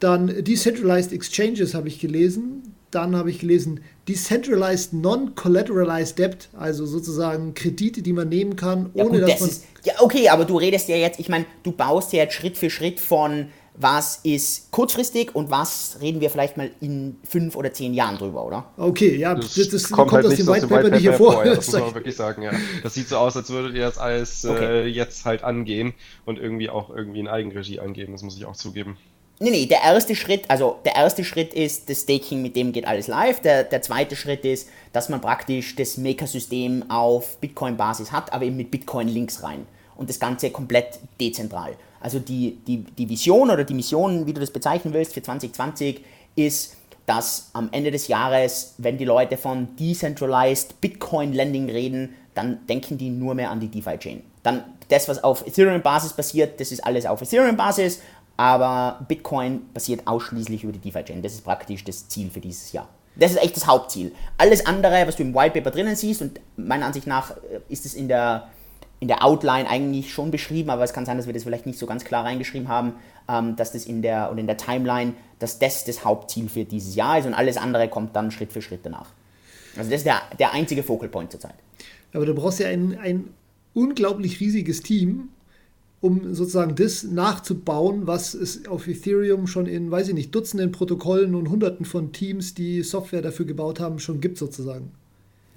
Speaker 1: Dann Decentralized Exchanges habe ich gelesen. Dann habe ich gelesen Decentralized Non-Collateralized Debt, also sozusagen Kredite, die man nehmen kann, ohne ja, gut, dass
Speaker 3: das
Speaker 1: man.
Speaker 3: Ist, ja, okay, aber du redest ja jetzt, ich meine, du baust ja jetzt Schritt für Schritt von was ist kurzfristig und was reden wir vielleicht mal in fünf oder zehn Jahren drüber, oder?
Speaker 1: Okay, ja,
Speaker 2: das, das, das kommt,
Speaker 1: kommt
Speaker 2: halt aus dem White Paper nicht hervor. Vor, ja, das muss man wirklich sagen, ja. Das sieht so aus, als würdet ihr das alles äh, okay. äh, jetzt halt angehen und irgendwie auch irgendwie in Eigenregie angehen, das muss ich auch zugeben.
Speaker 3: Nee, nee, der erste Schritt, also der erste Schritt ist das Staking, mit dem geht alles live. Der, der zweite Schritt ist, dass man praktisch das Maker-System auf Bitcoin-Basis hat, aber eben mit Bitcoin-Links rein. Und das Ganze komplett dezentral. Also die, die, die Vision oder die Mission, wie du das bezeichnen willst, für 2020 ist, dass am Ende des Jahres, wenn die Leute von Decentralized Bitcoin Lending reden, dann denken die nur mehr an die DeFi-Chain. Dann das, was auf Ethereum-Basis passiert, das ist alles auf Ethereum-Basis, aber Bitcoin basiert ausschließlich über die DeFi-Chain. Das ist praktisch das Ziel für dieses Jahr. Das ist echt das Hauptziel. Alles andere, was du im White Paper drinnen siehst, und meiner Ansicht nach äh, ist es in der in der Outline eigentlich schon beschrieben, aber es kann sein, dass wir das vielleicht nicht so ganz klar reingeschrieben haben, ähm, dass das in der und in der Timeline, dass das das Hauptziel für dieses Jahr ist und alles andere kommt dann Schritt für Schritt danach. Also das ist der, der einzige Focal Point zurzeit.
Speaker 1: Aber du brauchst ja ein, ein unglaublich riesiges Team, um sozusagen das nachzubauen, was es auf Ethereum schon in, weiß ich nicht, Dutzenden Protokollen und Hunderten von Teams, die Software dafür gebaut haben, schon gibt sozusagen.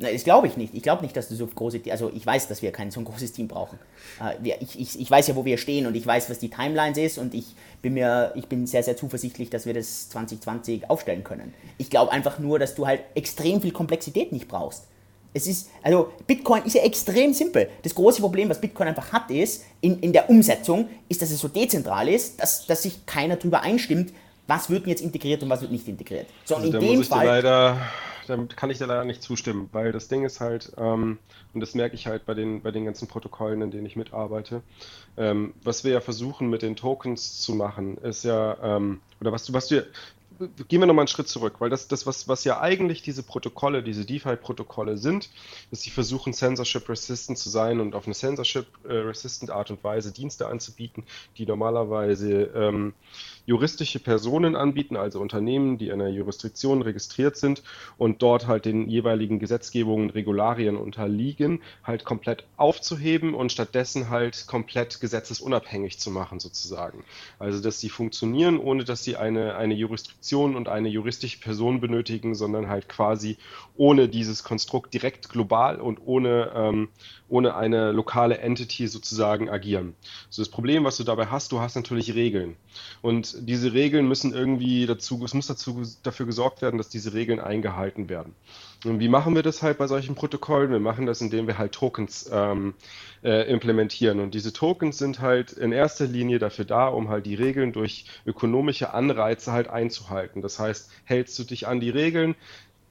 Speaker 3: Na, das glaube ich nicht. Ich glaube nicht, dass du so große, also ich weiß, dass wir kein so ein großes Team brauchen. Äh, ich, ich, ich weiß ja, wo wir stehen und ich weiß, was die Timelines ist und ich bin mir, ich bin sehr, sehr zuversichtlich, dass wir das 2020 aufstellen können. Ich glaube einfach nur, dass du halt extrem viel Komplexität nicht brauchst. Es ist, also Bitcoin ist ja extrem simpel. Das große Problem, was Bitcoin einfach hat, ist, in, in der Umsetzung, ist, dass es so dezentral ist, dass, dass sich keiner darüber einstimmt, was wird jetzt integriert und was wird nicht integriert.
Speaker 2: So, also in dem Fall. Leider, da kann ich dir leider nicht zustimmen, weil das Ding ist halt, ähm, und das merke ich halt bei den, bei den ganzen Protokollen, in denen ich mitarbeite, ähm, was wir ja versuchen mit den Tokens zu machen, ist ja, ähm, oder was du, was du, gehen wir nochmal einen Schritt zurück, weil das, das was, was ja eigentlich diese Protokolle, diese DeFi-Protokolle sind, ist, sie versuchen Censorship-resistant zu sein und auf eine Censorship-resistant Art und Weise Dienste anzubieten, die normalerweise ähm, juristische Personen anbieten, also Unternehmen, die in einer Jurisdiktion registriert sind und dort halt den jeweiligen Gesetzgebungen, Regularien unterliegen, halt komplett aufzuheben und stattdessen halt komplett gesetzesunabhängig zu machen sozusagen. Also dass sie funktionieren, ohne dass sie eine, eine Jurisdiktion und eine juristische Person benötigen, sondern halt quasi ohne dieses Konstrukt direkt global und ohne, ähm, ohne eine lokale Entity sozusagen agieren. So das Problem, was du dabei hast, du hast natürlich Regeln. Und diese Regeln müssen irgendwie dazu, es muss dazu, dafür gesorgt werden, dass diese Regeln eingehalten werden. Und wie machen wir das halt bei solchen Protokollen? Wir machen das, indem wir halt Tokens ähm, äh, implementieren. Und diese Tokens sind halt in erster Linie dafür da, um halt die Regeln durch ökonomische Anreize halt einzuhalten. Das heißt, hältst du dich an die Regeln,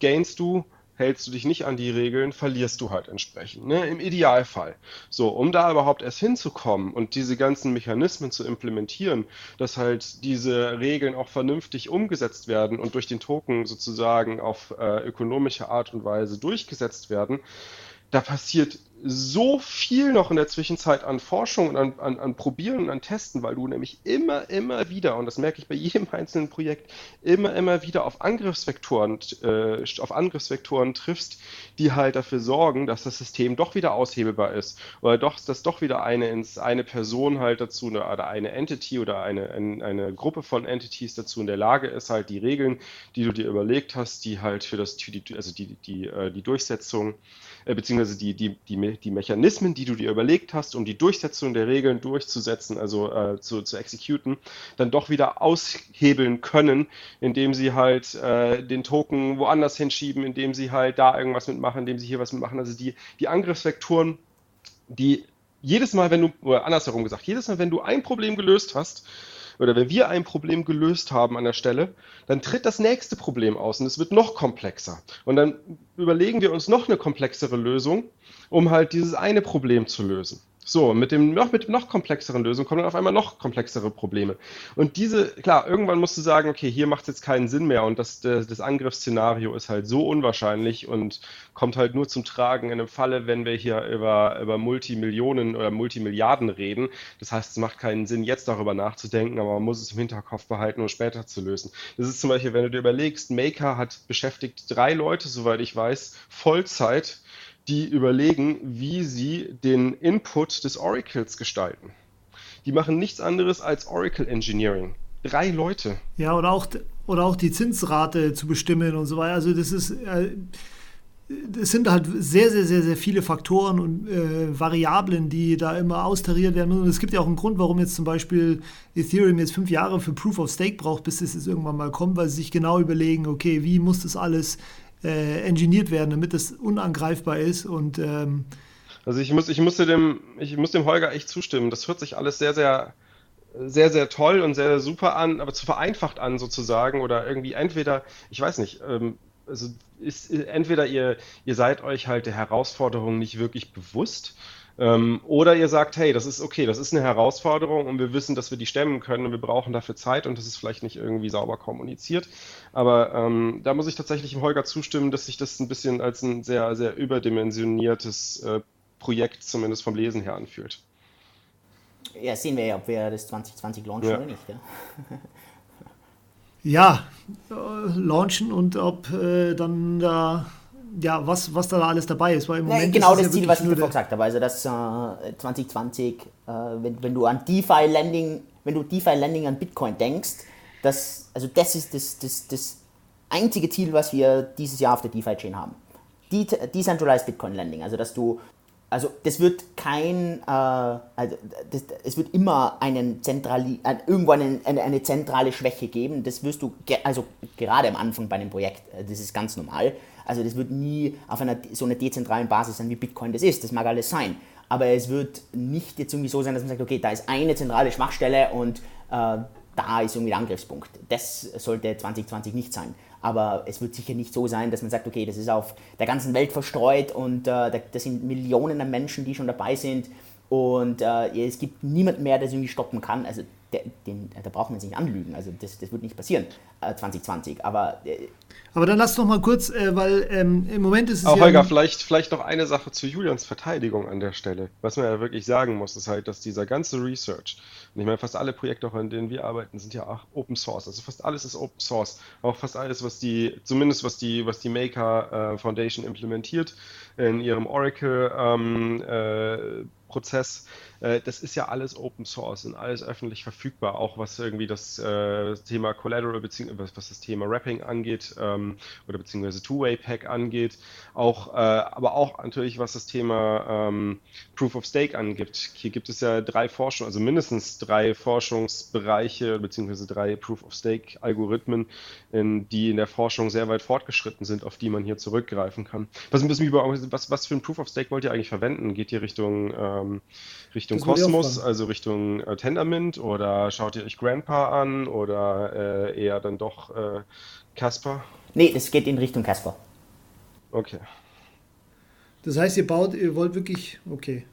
Speaker 2: gainst du hältst du dich nicht an die Regeln, verlierst du halt entsprechend. Ne? Im Idealfall. So, um da überhaupt erst hinzukommen und diese ganzen Mechanismen zu implementieren, dass halt diese Regeln auch vernünftig umgesetzt werden und durch den Token sozusagen auf äh, ökonomische Art und Weise durchgesetzt werden, da passiert so viel noch in der Zwischenzeit an Forschung und an, an, an, Probieren und an Testen, weil du nämlich immer, immer wieder, und das merke ich bei jedem [LAUGHS] einzelnen Projekt, immer, immer wieder auf Angriffsvektoren, äh, auf Angriffsvektoren triffst, die halt dafür sorgen, dass das System doch wieder aushebelbar ist. Oder doch, dass doch wieder eine, ins, eine Person halt dazu, oder eine Entity oder eine, eine, eine Gruppe von Entities dazu in der Lage ist, halt die Regeln, die du dir überlegt hast, die halt für das, die, also die, die, äh, die Durchsetzung, äh, beziehungsweise die, die, die die Mechanismen, die du dir überlegt hast, um die Durchsetzung der Regeln durchzusetzen, also äh, zu, zu exekuten, dann doch wieder aushebeln können, indem sie halt äh, den Token woanders hinschieben, indem sie halt da irgendwas mitmachen, indem sie hier was mitmachen. Also die, die Angriffsvektoren, die jedes Mal, wenn du, oder andersherum gesagt, jedes Mal, wenn du ein Problem gelöst hast, oder wenn wir ein Problem gelöst haben an der Stelle, dann tritt das nächste Problem aus und es wird noch komplexer. Und dann überlegen wir uns noch eine komplexere Lösung, um halt dieses eine Problem zu lösen. So, mit dem noch mit noch komplexeren Lösungen kommen dann auf einmal noch komplexere Probleme. Und diese, klar, irgendwann musst du sagen, okay, hier macht es jetzt keinen Sinn mehr und das, das, das Angriffsszenario ist halt so unwahrscheinlich und kommt halt nur zum Tragen in einem Falle, wenn wir hier über, über Multimillionen oder Multimilliarden reden. Das heißt, es macht keinen Sinn, jetzt darüber nachzudenken, aber man muss es im Hinterkopf behalten, um später zu lösen. Das ist zum Beispiel, wenn du dir überlegst, Maker hat beschäftigt drei Leute, soweit ich weiß, Vollzeit die überlegen, wie sie den Input des Oracles gestalten. Die machen nichts anderes als Oracle Engineering. Drei Leute.
Speaker 1: Ja, oder auch, oder auch die Zinsrate zu bestimmen und so weiter. Also das ist, äh, es sind halt sehr, sehr, sehr, sehr viele Faktoren und äh, Variablen, die da immer austariert werden. Und es gibt ja auch einen Grund, warum jetzt zum Beispiel Ethereum jetzt fünf Jahre für Proof of Stake braucht, bis es jetzt irgendwann mal kommt, weil sie sich genau überlegen, okay, wie muss das alles äh, engineert werden, damit es unangreifbar ist und ähm
Speaker 2: also ich muss, ich musste dem, ich muss dem Holger echt zustimmen. Das hört sich alles sehr, sehr, sehr, sehr toll und sehr super an, aber zu vereinfacht an sozusagen oder irgendwie entweder, ich weiß nicht, ähm, also ist entweder ihr, ihr seid euch halt der Herausforderung nicht wirklich bewusst oder ihr sagt, hey, das ist okay, das ist eine Herausforderung und wir wissen, dass wir die stemmen können und wir brauchen dafür Zeit und das ist vielleicht nicht irgendwie sauber kommuniziert. Aber ähm, da muss ich tatsächlich dem Holger zustimmen, dass sich das ein bisschen als ein sehr, sehr überdimensioniertes äh, Projekt zumindest vom Lesen her anfühlt.
Speaker 3: Ja, sehen wir ja, ob wir das 2020 launchen ja. oder nicht. Ja,
Speaker 1: ja äh, launchen und ob äh, dann da ja, was, was da alles dabei ist. Weil im
Speaker 3: Moment genau das ja Ziel, was ich davor gesagt habe. Also das äh, 2020, äh, wenn, wenn du an DeFi Lending, wenn du DeFi Lending an Bitcoin denkst, das, also das ist das, das, das einzige Ziel, was wir dieses Jahr auf der DeFi-Chain haben. De Decentralized Bitcoin Lending. Also dass du also das wird kein, äh, also das, es wird immer einen zentrali äh, irgendwann eine, eine, eine, zentrale Schwäche geben. Das wirst du, ge also gerade am Anfang bei einem Projekt, äh, das ist ganz normal. Also das wird nie auf einer so einer dezentralen Basis sein, wie Bitcoin das ist. Das mag alles sein. Aber es wird nicht jetzt irgendwie so sein, dass man sagt, okay, da ist eine zentrale Schwachstelle und äh, da ist irgendwie der Angriffspunkt. Das sollte 2020 nicht sein. Aber es wird sicher nicht so sein, dass man sagt, okay, das ist auf der ganzen Welt verstreut und äh, das sind Millionen an Menschen, die schon dabei sind und äh, es gibt niemanden mehr, der es irgendwie stoppen kann. Also den, da braucht man sich nicht anlügen. Also das, das wird nicht passieren äh, 2020. Aber, äh,
Speaker 1: aber dann lass doch mal kurz, äh, weil ähm, im Moment ist es.
Speaker 2: Auch ja Holger, vielleicht, vielleicht noch eine Sache zu Julians Verteidigung an der Stelle. Was man ja wirklich sagen muss, ist halt, dass dieser ganze Research, und ich meine, fast alle Projekte, auch an denen wir arbeiten, sind ja auch Open Source. Also fast alles ist Open Source. Auch fast alles, was die, zumindest was die, was die Maker äh, Foundation implementiert in ihrem Oracle ähm, äh, Prozess, äh, das ist ja alles Open Source und alles öffentlich verfügbar, auch was irgendwie das äh, Thema Collateral beziehungsweise was das Thema Wrapping angeht ähm, oder beziehungsweise Two-Way-Pack angeht, auch, äh, aber auch natürlich was das Thema ähm, Proof of Stake angibt. Hier gibt es ja drei Forschungen, also mindestens drei Forschungsbereiche beziehungsweise drei Proof of Stake Algorithmen, in, die in der Forschung sehr weit fortgeschritten sind, auf die man hier zurückgreifen kann. Was, was, was für ein Proof of Stake wollt ihr eigentlich verwenden? Geht ihr Richtung ähm, Richtung Kosmos, also Richtung äh, Tendermint oder schaut ihr euch Grandpa an oder äh, eher dann doch äh, Casper?
Speaker 3: Nee, es geht in Richtung Casper.
Speaker 2: Okay.
Speaker 1: Das heißt, ihr baut, ihr wollt wirklich, okay.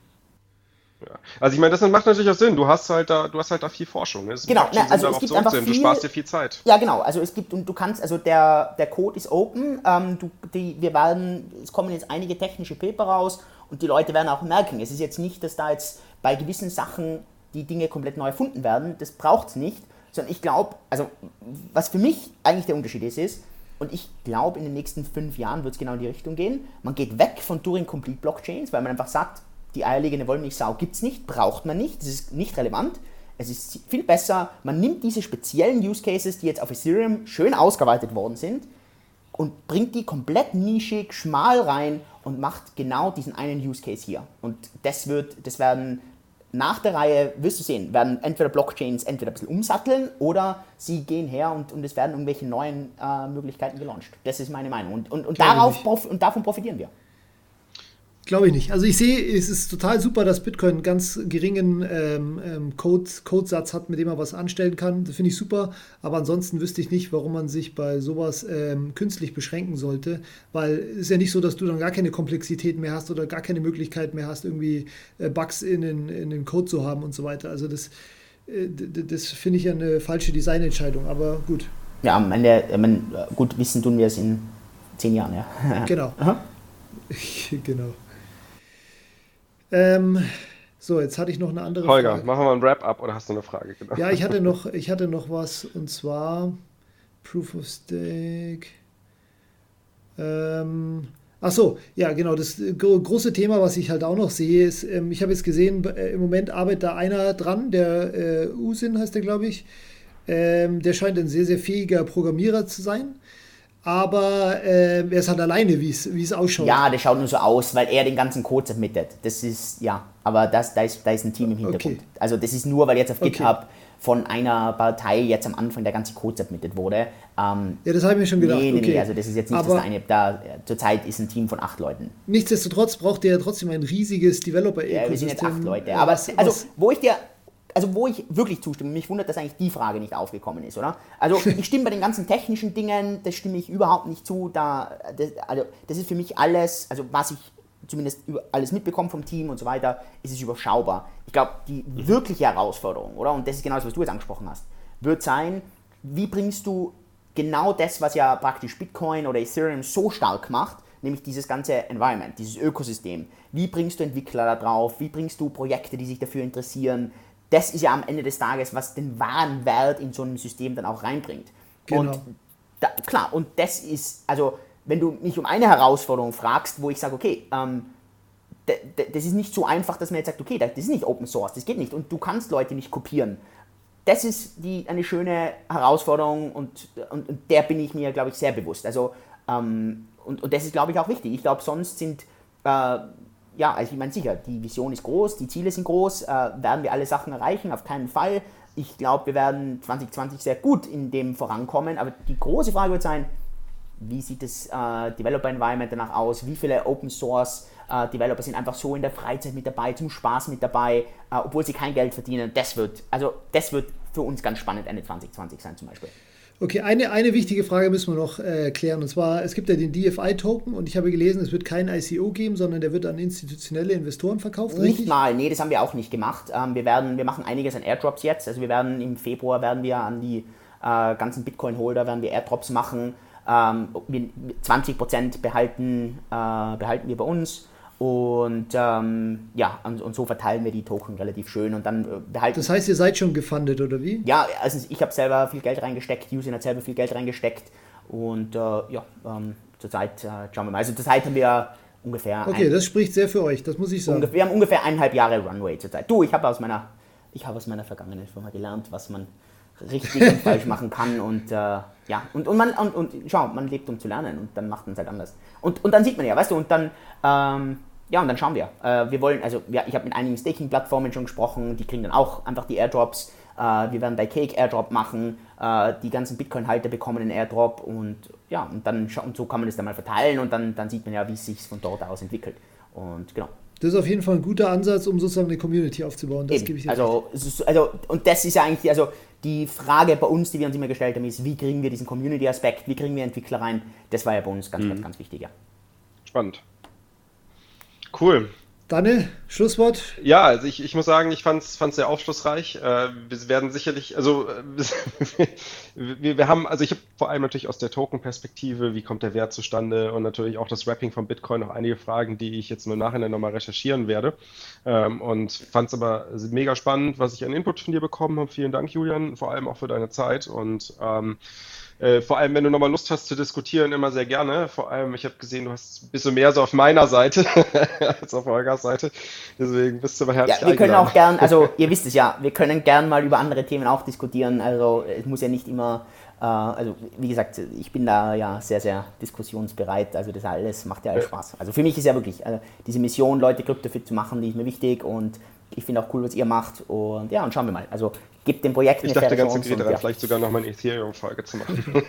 Speaker 2: Ja. Also ich meine, das macht natürlich auch Sinn. Du hast halt da, du hast halt da viel Forschung.
Speaker 3: Es genau, ne, also es gibt einfach viel,
Speaker 2: du sparst dir viel Zeit.
Speaker 3: Ja, genau. Also es gibt und du kannst, also der, der Code ist open. Ähm, du, die, wir werden, es kommen jetzt einige technische Paper raus und die Leute werden auch merken, es ist jetzt nicht, dass da jetzt bei gewissen Sachen die Dinge komplett neu erfunden werden. Das braucht es nicht. Sondern ich glaube, also was für mich eigentlich der Unterschied ist, ist, und ich glaube, in den nächsten fünf Jahren wird es genau in die Richtung gehen. Man geht weg von Turing-Complete Blockchains, weil man einfach sagt, die eierlegende Wollmilchsau gibt es nicht, braucht man nicht, das ist nicht relevant. Es ist viel besser, man nimmt diese speziellen Use Cases, die jetzt auf Ethereum schön ausgeweitet worden sind, und bringt die komplett nischig, schmal rein und macht genau diesen einen Use Case hier. Und das wird, das werden nach der Reihe, wirst du sehen, werden entweder Blockchains entweder ein bisschen umsatteln oder sie gehen her und, und es werden irgendwelche neuen äh, Möglichkeiten gelauncht. Das ist meine Meinung. Und, und, und, darauf, und davon profitieren wir.
Speaker 1: Glaube ich nicht. Also ich sehe, es ist total super, dass Bitcoin einen ganz geringen ähm, ähm, Code, Codesatz hat, mit dem man was anstellen kann. Das finde ich super. Aber ansonsten wüsste ich nicht, warum man sich bei sowas ähm, künstlich beschränken sollte. Weil es ist ja nicht so, dass du dann gar keine Komplexität mehr hast oder gar keine Möglichkeit mehr hast, irgendwie äh, Bugs in den, in den Code zu haben und so weiter. Also das, äh, das finde ich ja eine falsche Designentscheidung. Aber gut.
Speaker 3: Ja, am Ende, meine, gut wissen tun wir es in zehn Jahren, ja.
Speaker 1: genau. [LAUGHS] genau. Ähm, so, jetzt hatte ich noch eine andere
Speaker 2: Holger, Frage. machen wir ein Wrap-up oder hast du eine Frage?
Speaker 1: Genau. Ja, ich hatte, [LAUGHS] noch, ich hatte noch was und zwar Proof of Stake. Ähm, ach so, ja, genau. Das große Thema, was ich halt auch noch sehe, ist, ähm, ich habe jetzt gesehen, äh, im Moment arbeitet da einer dran, der äh, Usin heißt der, glaube ich. Ähm, der scheint ein sehr, sehr fähiger Programmierer zu sein aber äh, er ist halt alleine, wie es ausschaut.
Speaker 3: Ja, der schaut nur so aus, weil er den ganzen Code submittet. Das ist, ja, aber das, da, ist, da ist ein Team im Hintergrund. Okay. Also das ist nur, weil jetzt auf GitHub okay. von einer Partei jetzt am Anfang der ganze Code submitted wurde.
Speaker 1: Ähm, ja, das habe ich mir schon gedacht. Nee,
Speaker 3: nee, okay. nee, also das ist jetzt nicht aber das eine. Da, zurzeit ist ein Team von acht Leuten.
Speaker 1: Nichtsdestotrotz braucht der ja trotzdem ein riesiges Developer-Ökosystem.
Speaker 3: Ja, wir sind jetzt acht Leute. Aber was, also, wo ich dir also wo ich wirklich zustimme, mich wundert, dass eigentlich die Frage nicht aufgekommen ist, oder? Also [LAUGHS] ich stimme bei den ganzen technischen Dingen, das stimme ich überhaupt nicht zu. Da, das, also das ist für mich alles, also was ich zumindest alles mitbekomme vom Team und so weiter, ist es überschaubar. Ich glaube, die mhm. wirkliche Herausforderung, oder? Und das ist genau das, was du jetzt angesprochen hast, wird sein, wie bringst du genau das, was ja praktisch Bitcoin oder Ethereum so stark macht, nämlich dieses ganze Environment, dieses Ökosystem. Wie bringst du Entwickler da drauf? Wie bringst du Projekte, die sich dafür interessieren? Das ist ja am Ende des Tages, was den wahren Wert in so einem System dann auch reinbringt. Genau. Und da, klar, und das ist, also wenn du mich um eine Herausforderung fragst, wo ich sage, okay, ähm, das ist nicht so einfach, dass man jetzt sagt, okay, das ist nicht Open Source, das geht nicht und du kannst Leute nicht kopieren. Das ist die, eine schöne Herausforderung und, und, und der bin ich mir, glaube ich, sehr bewusst. Also, ähm, und, und das ist, glaube ich, auch wichtig. Ich glaube, sonst sind äh, ja, also ich meine sicher, die Vision ist groß, die Ziele sind groß, äh, werden wir alle Sachen erreichen, auf keinen Fall. Ich glaube, wir werden 2020 sehr gut in dem vorankommen, aber die große Frage wird sein, wie sieht das äh, Developer Environment danach aus? Wie viele Open Source äh, Developer sind einfach so in der Freizeit mit dabei, zum Spaß mit dabei, äh, obwohl sie kein Geld verdienen? Das wird, also das wird für uns ganz spannend Ende 2020 sein zum Beispiel.
Speaker 1: Okay, eine, eine wichtige Frage müssen wir noch äh, klären. Und zwar, es gibt ja den DFI-Token und ich habe gelesen, es wird kein ICO geben, sondern der wird an institutionelle Investoren verkauft.
Speaker 3: Nicht richtig? mal, nee, das haben wir auch nicht gemacht. Ähm, wir, werden, wir machen einiges an Airdrops jetzt. Also wir werden im Februar werden wir an die äh, ganzen Bitcoin-Holder werden wir Airdrops machen. Ähm, 20% behalten, äh, behalten wir bei uns. Und ähm, ja, und, und, so verteilen wir die Token relativ schön und dann äh,
Speaker 1: behalten. Das heißt, ihr seid schon gefundet oder wie?
Speaker 3: Ja, also ich habe selber viel Geld reingesteckt, Usin hat selber viel Geld reingesteckt und äh, ja, ähm, zurzeit äh, schauen wir mal. Also zurzeit haben wir ungefähr.
Speaker 1: Okay, ein, das spricht sehr für euch, das muss ich sagen.
Speaker 3: wir haben ungefähr eineinhalb Jahre Runway zurzeit. Du, ich habe aus meiner, ich habe aus meiner vergangenen Firma gelernt, was man richtig und falsch [LAUGHS] machen kann und äh, ja, und, und man, und, und schau, man lebt um zu lernen und dann macht man es halt anders. Und, und dann sieht man ja, weißt du, und dann, ähm, ja, und dann schauen wir. Äh, wir wollen, also ja, ich habe mit einigen Staking-Plattformen schon gesprochen, die kriegen dann auch einfach die Airdrops. Äh, wir werden bei Cake Airdrop machen, äh, die ganzen Bitcoin-Halter bekommen einen Airdrop und ja, und dann und so kann man das dann mal verteilen und dann, dann sieht man ja, wie es sich von dort aus entwickelt. Und genau.
Speaker 1: Das ist auf jeden Fall ein guter Ansatz, um sozusagen eine Community aufzubauen.
Speaker 3: Das gebe ich dir also, ist, also, und das ist ja eigentlich, also die Frage bei uns, die wir uns immer gestellt haben, ist, wie kriegen wir diesen Community-Aspekt, wie kriegen wir Entwickler rein? Das war ja bei uns ganz, mhm. ganz, ganz wichtig, ja.
Speaker 2: Spannend. Cool.
Speaker 1: Daniel, Schlusswort?
Speaker 2: Ja, also ich, ich muss sagen, ich fand es sehr aufschlussreich. Äh, wir werden sicherlich, also äh, [LAUGHS] wir, wir haben, also ich habe vor allem natürlich aus der Token-Perspektive, wie kommt der Wert zustande und natürlich auch das Wrapping von Bitcoin noch einige Fragen, die ich jetzt im Nachhinein nochmal recherchieren werde. Ähm, und fand es aber mega spannend, was ich an Input von dir bekommen habe. Vielen Dank, Julian, vor allem auch für deine Zeit und ähm, äh, vor allem, wenn du nochmal Lust hast zu diskutieren, immer sehr gerne. Vor allem, ich habe gesehen, du hast ein bisschen mehr so auf meiner Seite [LAUGHS] als auf Olgas Seite. Deswegen bist du mal herzlich
Speaker 3: Ja, wir können auch gern, also [LAUGHS] ihr wisst es ja, wir können gern mal über andere Themen auch diskutieren. Also es muss ja nicht immer, äh, also wie gesagt, ich bin da ja sehr, sehr diskussionsbereit. Also das alles macht ja alles Spaß. Also für mich ist ja wirklich, also diese Mission, Leute kryptofit zu machen, die ist mir wichtig und ich finde auch cool, was ihr macht. Und ja, und schauen wir mal. Also gibt dem Projekt
Speaker 2: eine Ich dachte ganz konkret daran, ja. vielleicht sogar noch mal eine Ethereum-Folge zu machen. [LAUGHS]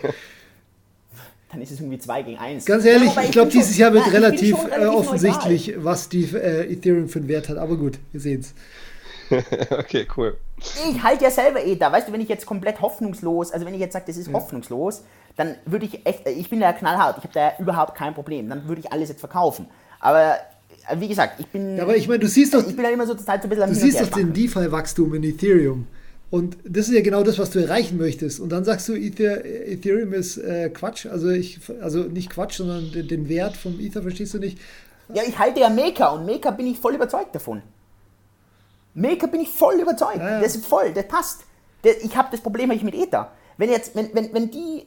Speaker 3: Dann ist es irgendwie 2 gegen 1.
Speaker 1: Ganz ehrlich, ja, ich, ich glaube, dieses Jahr wird ja, relativ, relativ äh, offensichtlich, neutral. was die äh, Ethereum für einen Wert hat. Aber gut, wir sehen es. [LAUGHS]
Speaker 2: okay, cool.
Speaker 3: Ich halte ja selber Ether. Weißt du, wenn ich jetzt komplett hoffnungslos, also wenn ich jetzt sage, das ist ja. hoffnungslos, dann würde ich echt, ich bin ja knallhart, ich habe da überhaupt kein Problem. Dann würde ich alles jetzt verkaufen. Aber äh, wie gesagt, ich bin.
Speaker 1: Ja, aber ich meine, du siehst doch.
Speaker 3: Ich bin ja immer so Zeit so ein bisschen
Speaker 1: am Du siehst doch den DeFi-Wachstum in Ethereum. Und das ist ja genau das, was du erreichen möchtest. Und dann sagst du, Ether, Ethereum ist äh, Quatsch. Also ich, also nicht Quatsch, sondern den, den, Wert vom Ether verstehst du nicht.
Speaker 3: Ja, ich halte ja Maker und Maker bin ich voll überzeugt davon. Maker bin ich voll überzeugt. Ja, ja. Das ist voll, das passt. ich habe das Problem nicht mit Ether. Wenn jetzt, wenn, wenn, wenn die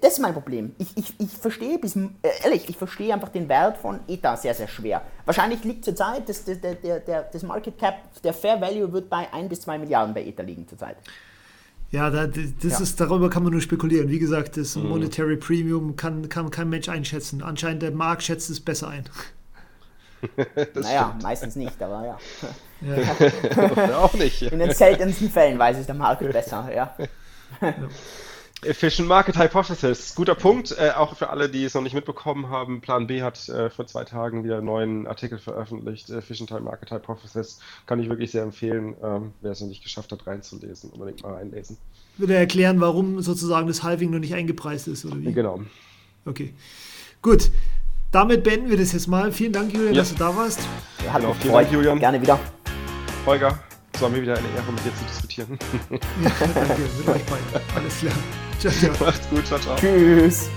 Speaker 3: das ist mein Problem. Ich, ich, ich verstehe bis, äh, ehrlich, ich verstehe einfach den Wert von ETA sehr, sehr schwer. Wahrscheinlich liegt zurzeit das, der, der, der, das Market Cap, der Fair Value wird bei 1 bis 2 Milliarden bei ETA liegen zurzeit.
Speaker 1: Ja, da, das ja. ist, darüber kann man nur spekulieren. Wie gesagt, das mhm. Monetary Premium kann, kann kein Mensch einschätzen. Anscheinend der Markt schätzt es besser ein. [LAUGHS]
Speaker 3: naja, stimmt. meistens nicht, aber ja.
Speaker 2: ja. [LAUGHS] auch nicht.
Speaker 3: In den seltensten Fällen weiß es der Markt besser, ja. ja. [LAUGHS]
Speaker 2: Efficient Market Hypothesis, guter Punkt. Äh, auch für alle, die es noch nicht mitbekommen haben, Plan B hat äh, vor zwei Tagen wieder einen neuen Artikel veröffentlicht. Efficient Market Hypothesis kann ich wirklich sehr empfehlen, ähm, wer es noch nicht geschafft hat, reinzulesen. Unbedingt mal reinlesen.
Speaker 1: Würde er erklären, warum sozusagen das Halving noch nicht eingepreist ist, oder wie?
Speaker 2: Genau.
Speaker 1: Okay. Gut. Damit beenden wir das jetzt mal. Vielen Dank, Julian, ja. dass du da warst.
Speaker 3: Ja, hallo, vielen Dank, Julian. Gerne wieder.
Speaker 2: Holger, es war mir wieder eine Ehre, mit dir zu diskutieren.
Speaker 1: ja, danke. Mit euch beiden. Alles klar.
Speaker 2: Ciao, ciao. [LAUGHS] Macht's gut. Ciao, ciao.
Speaker 3: Tschüss.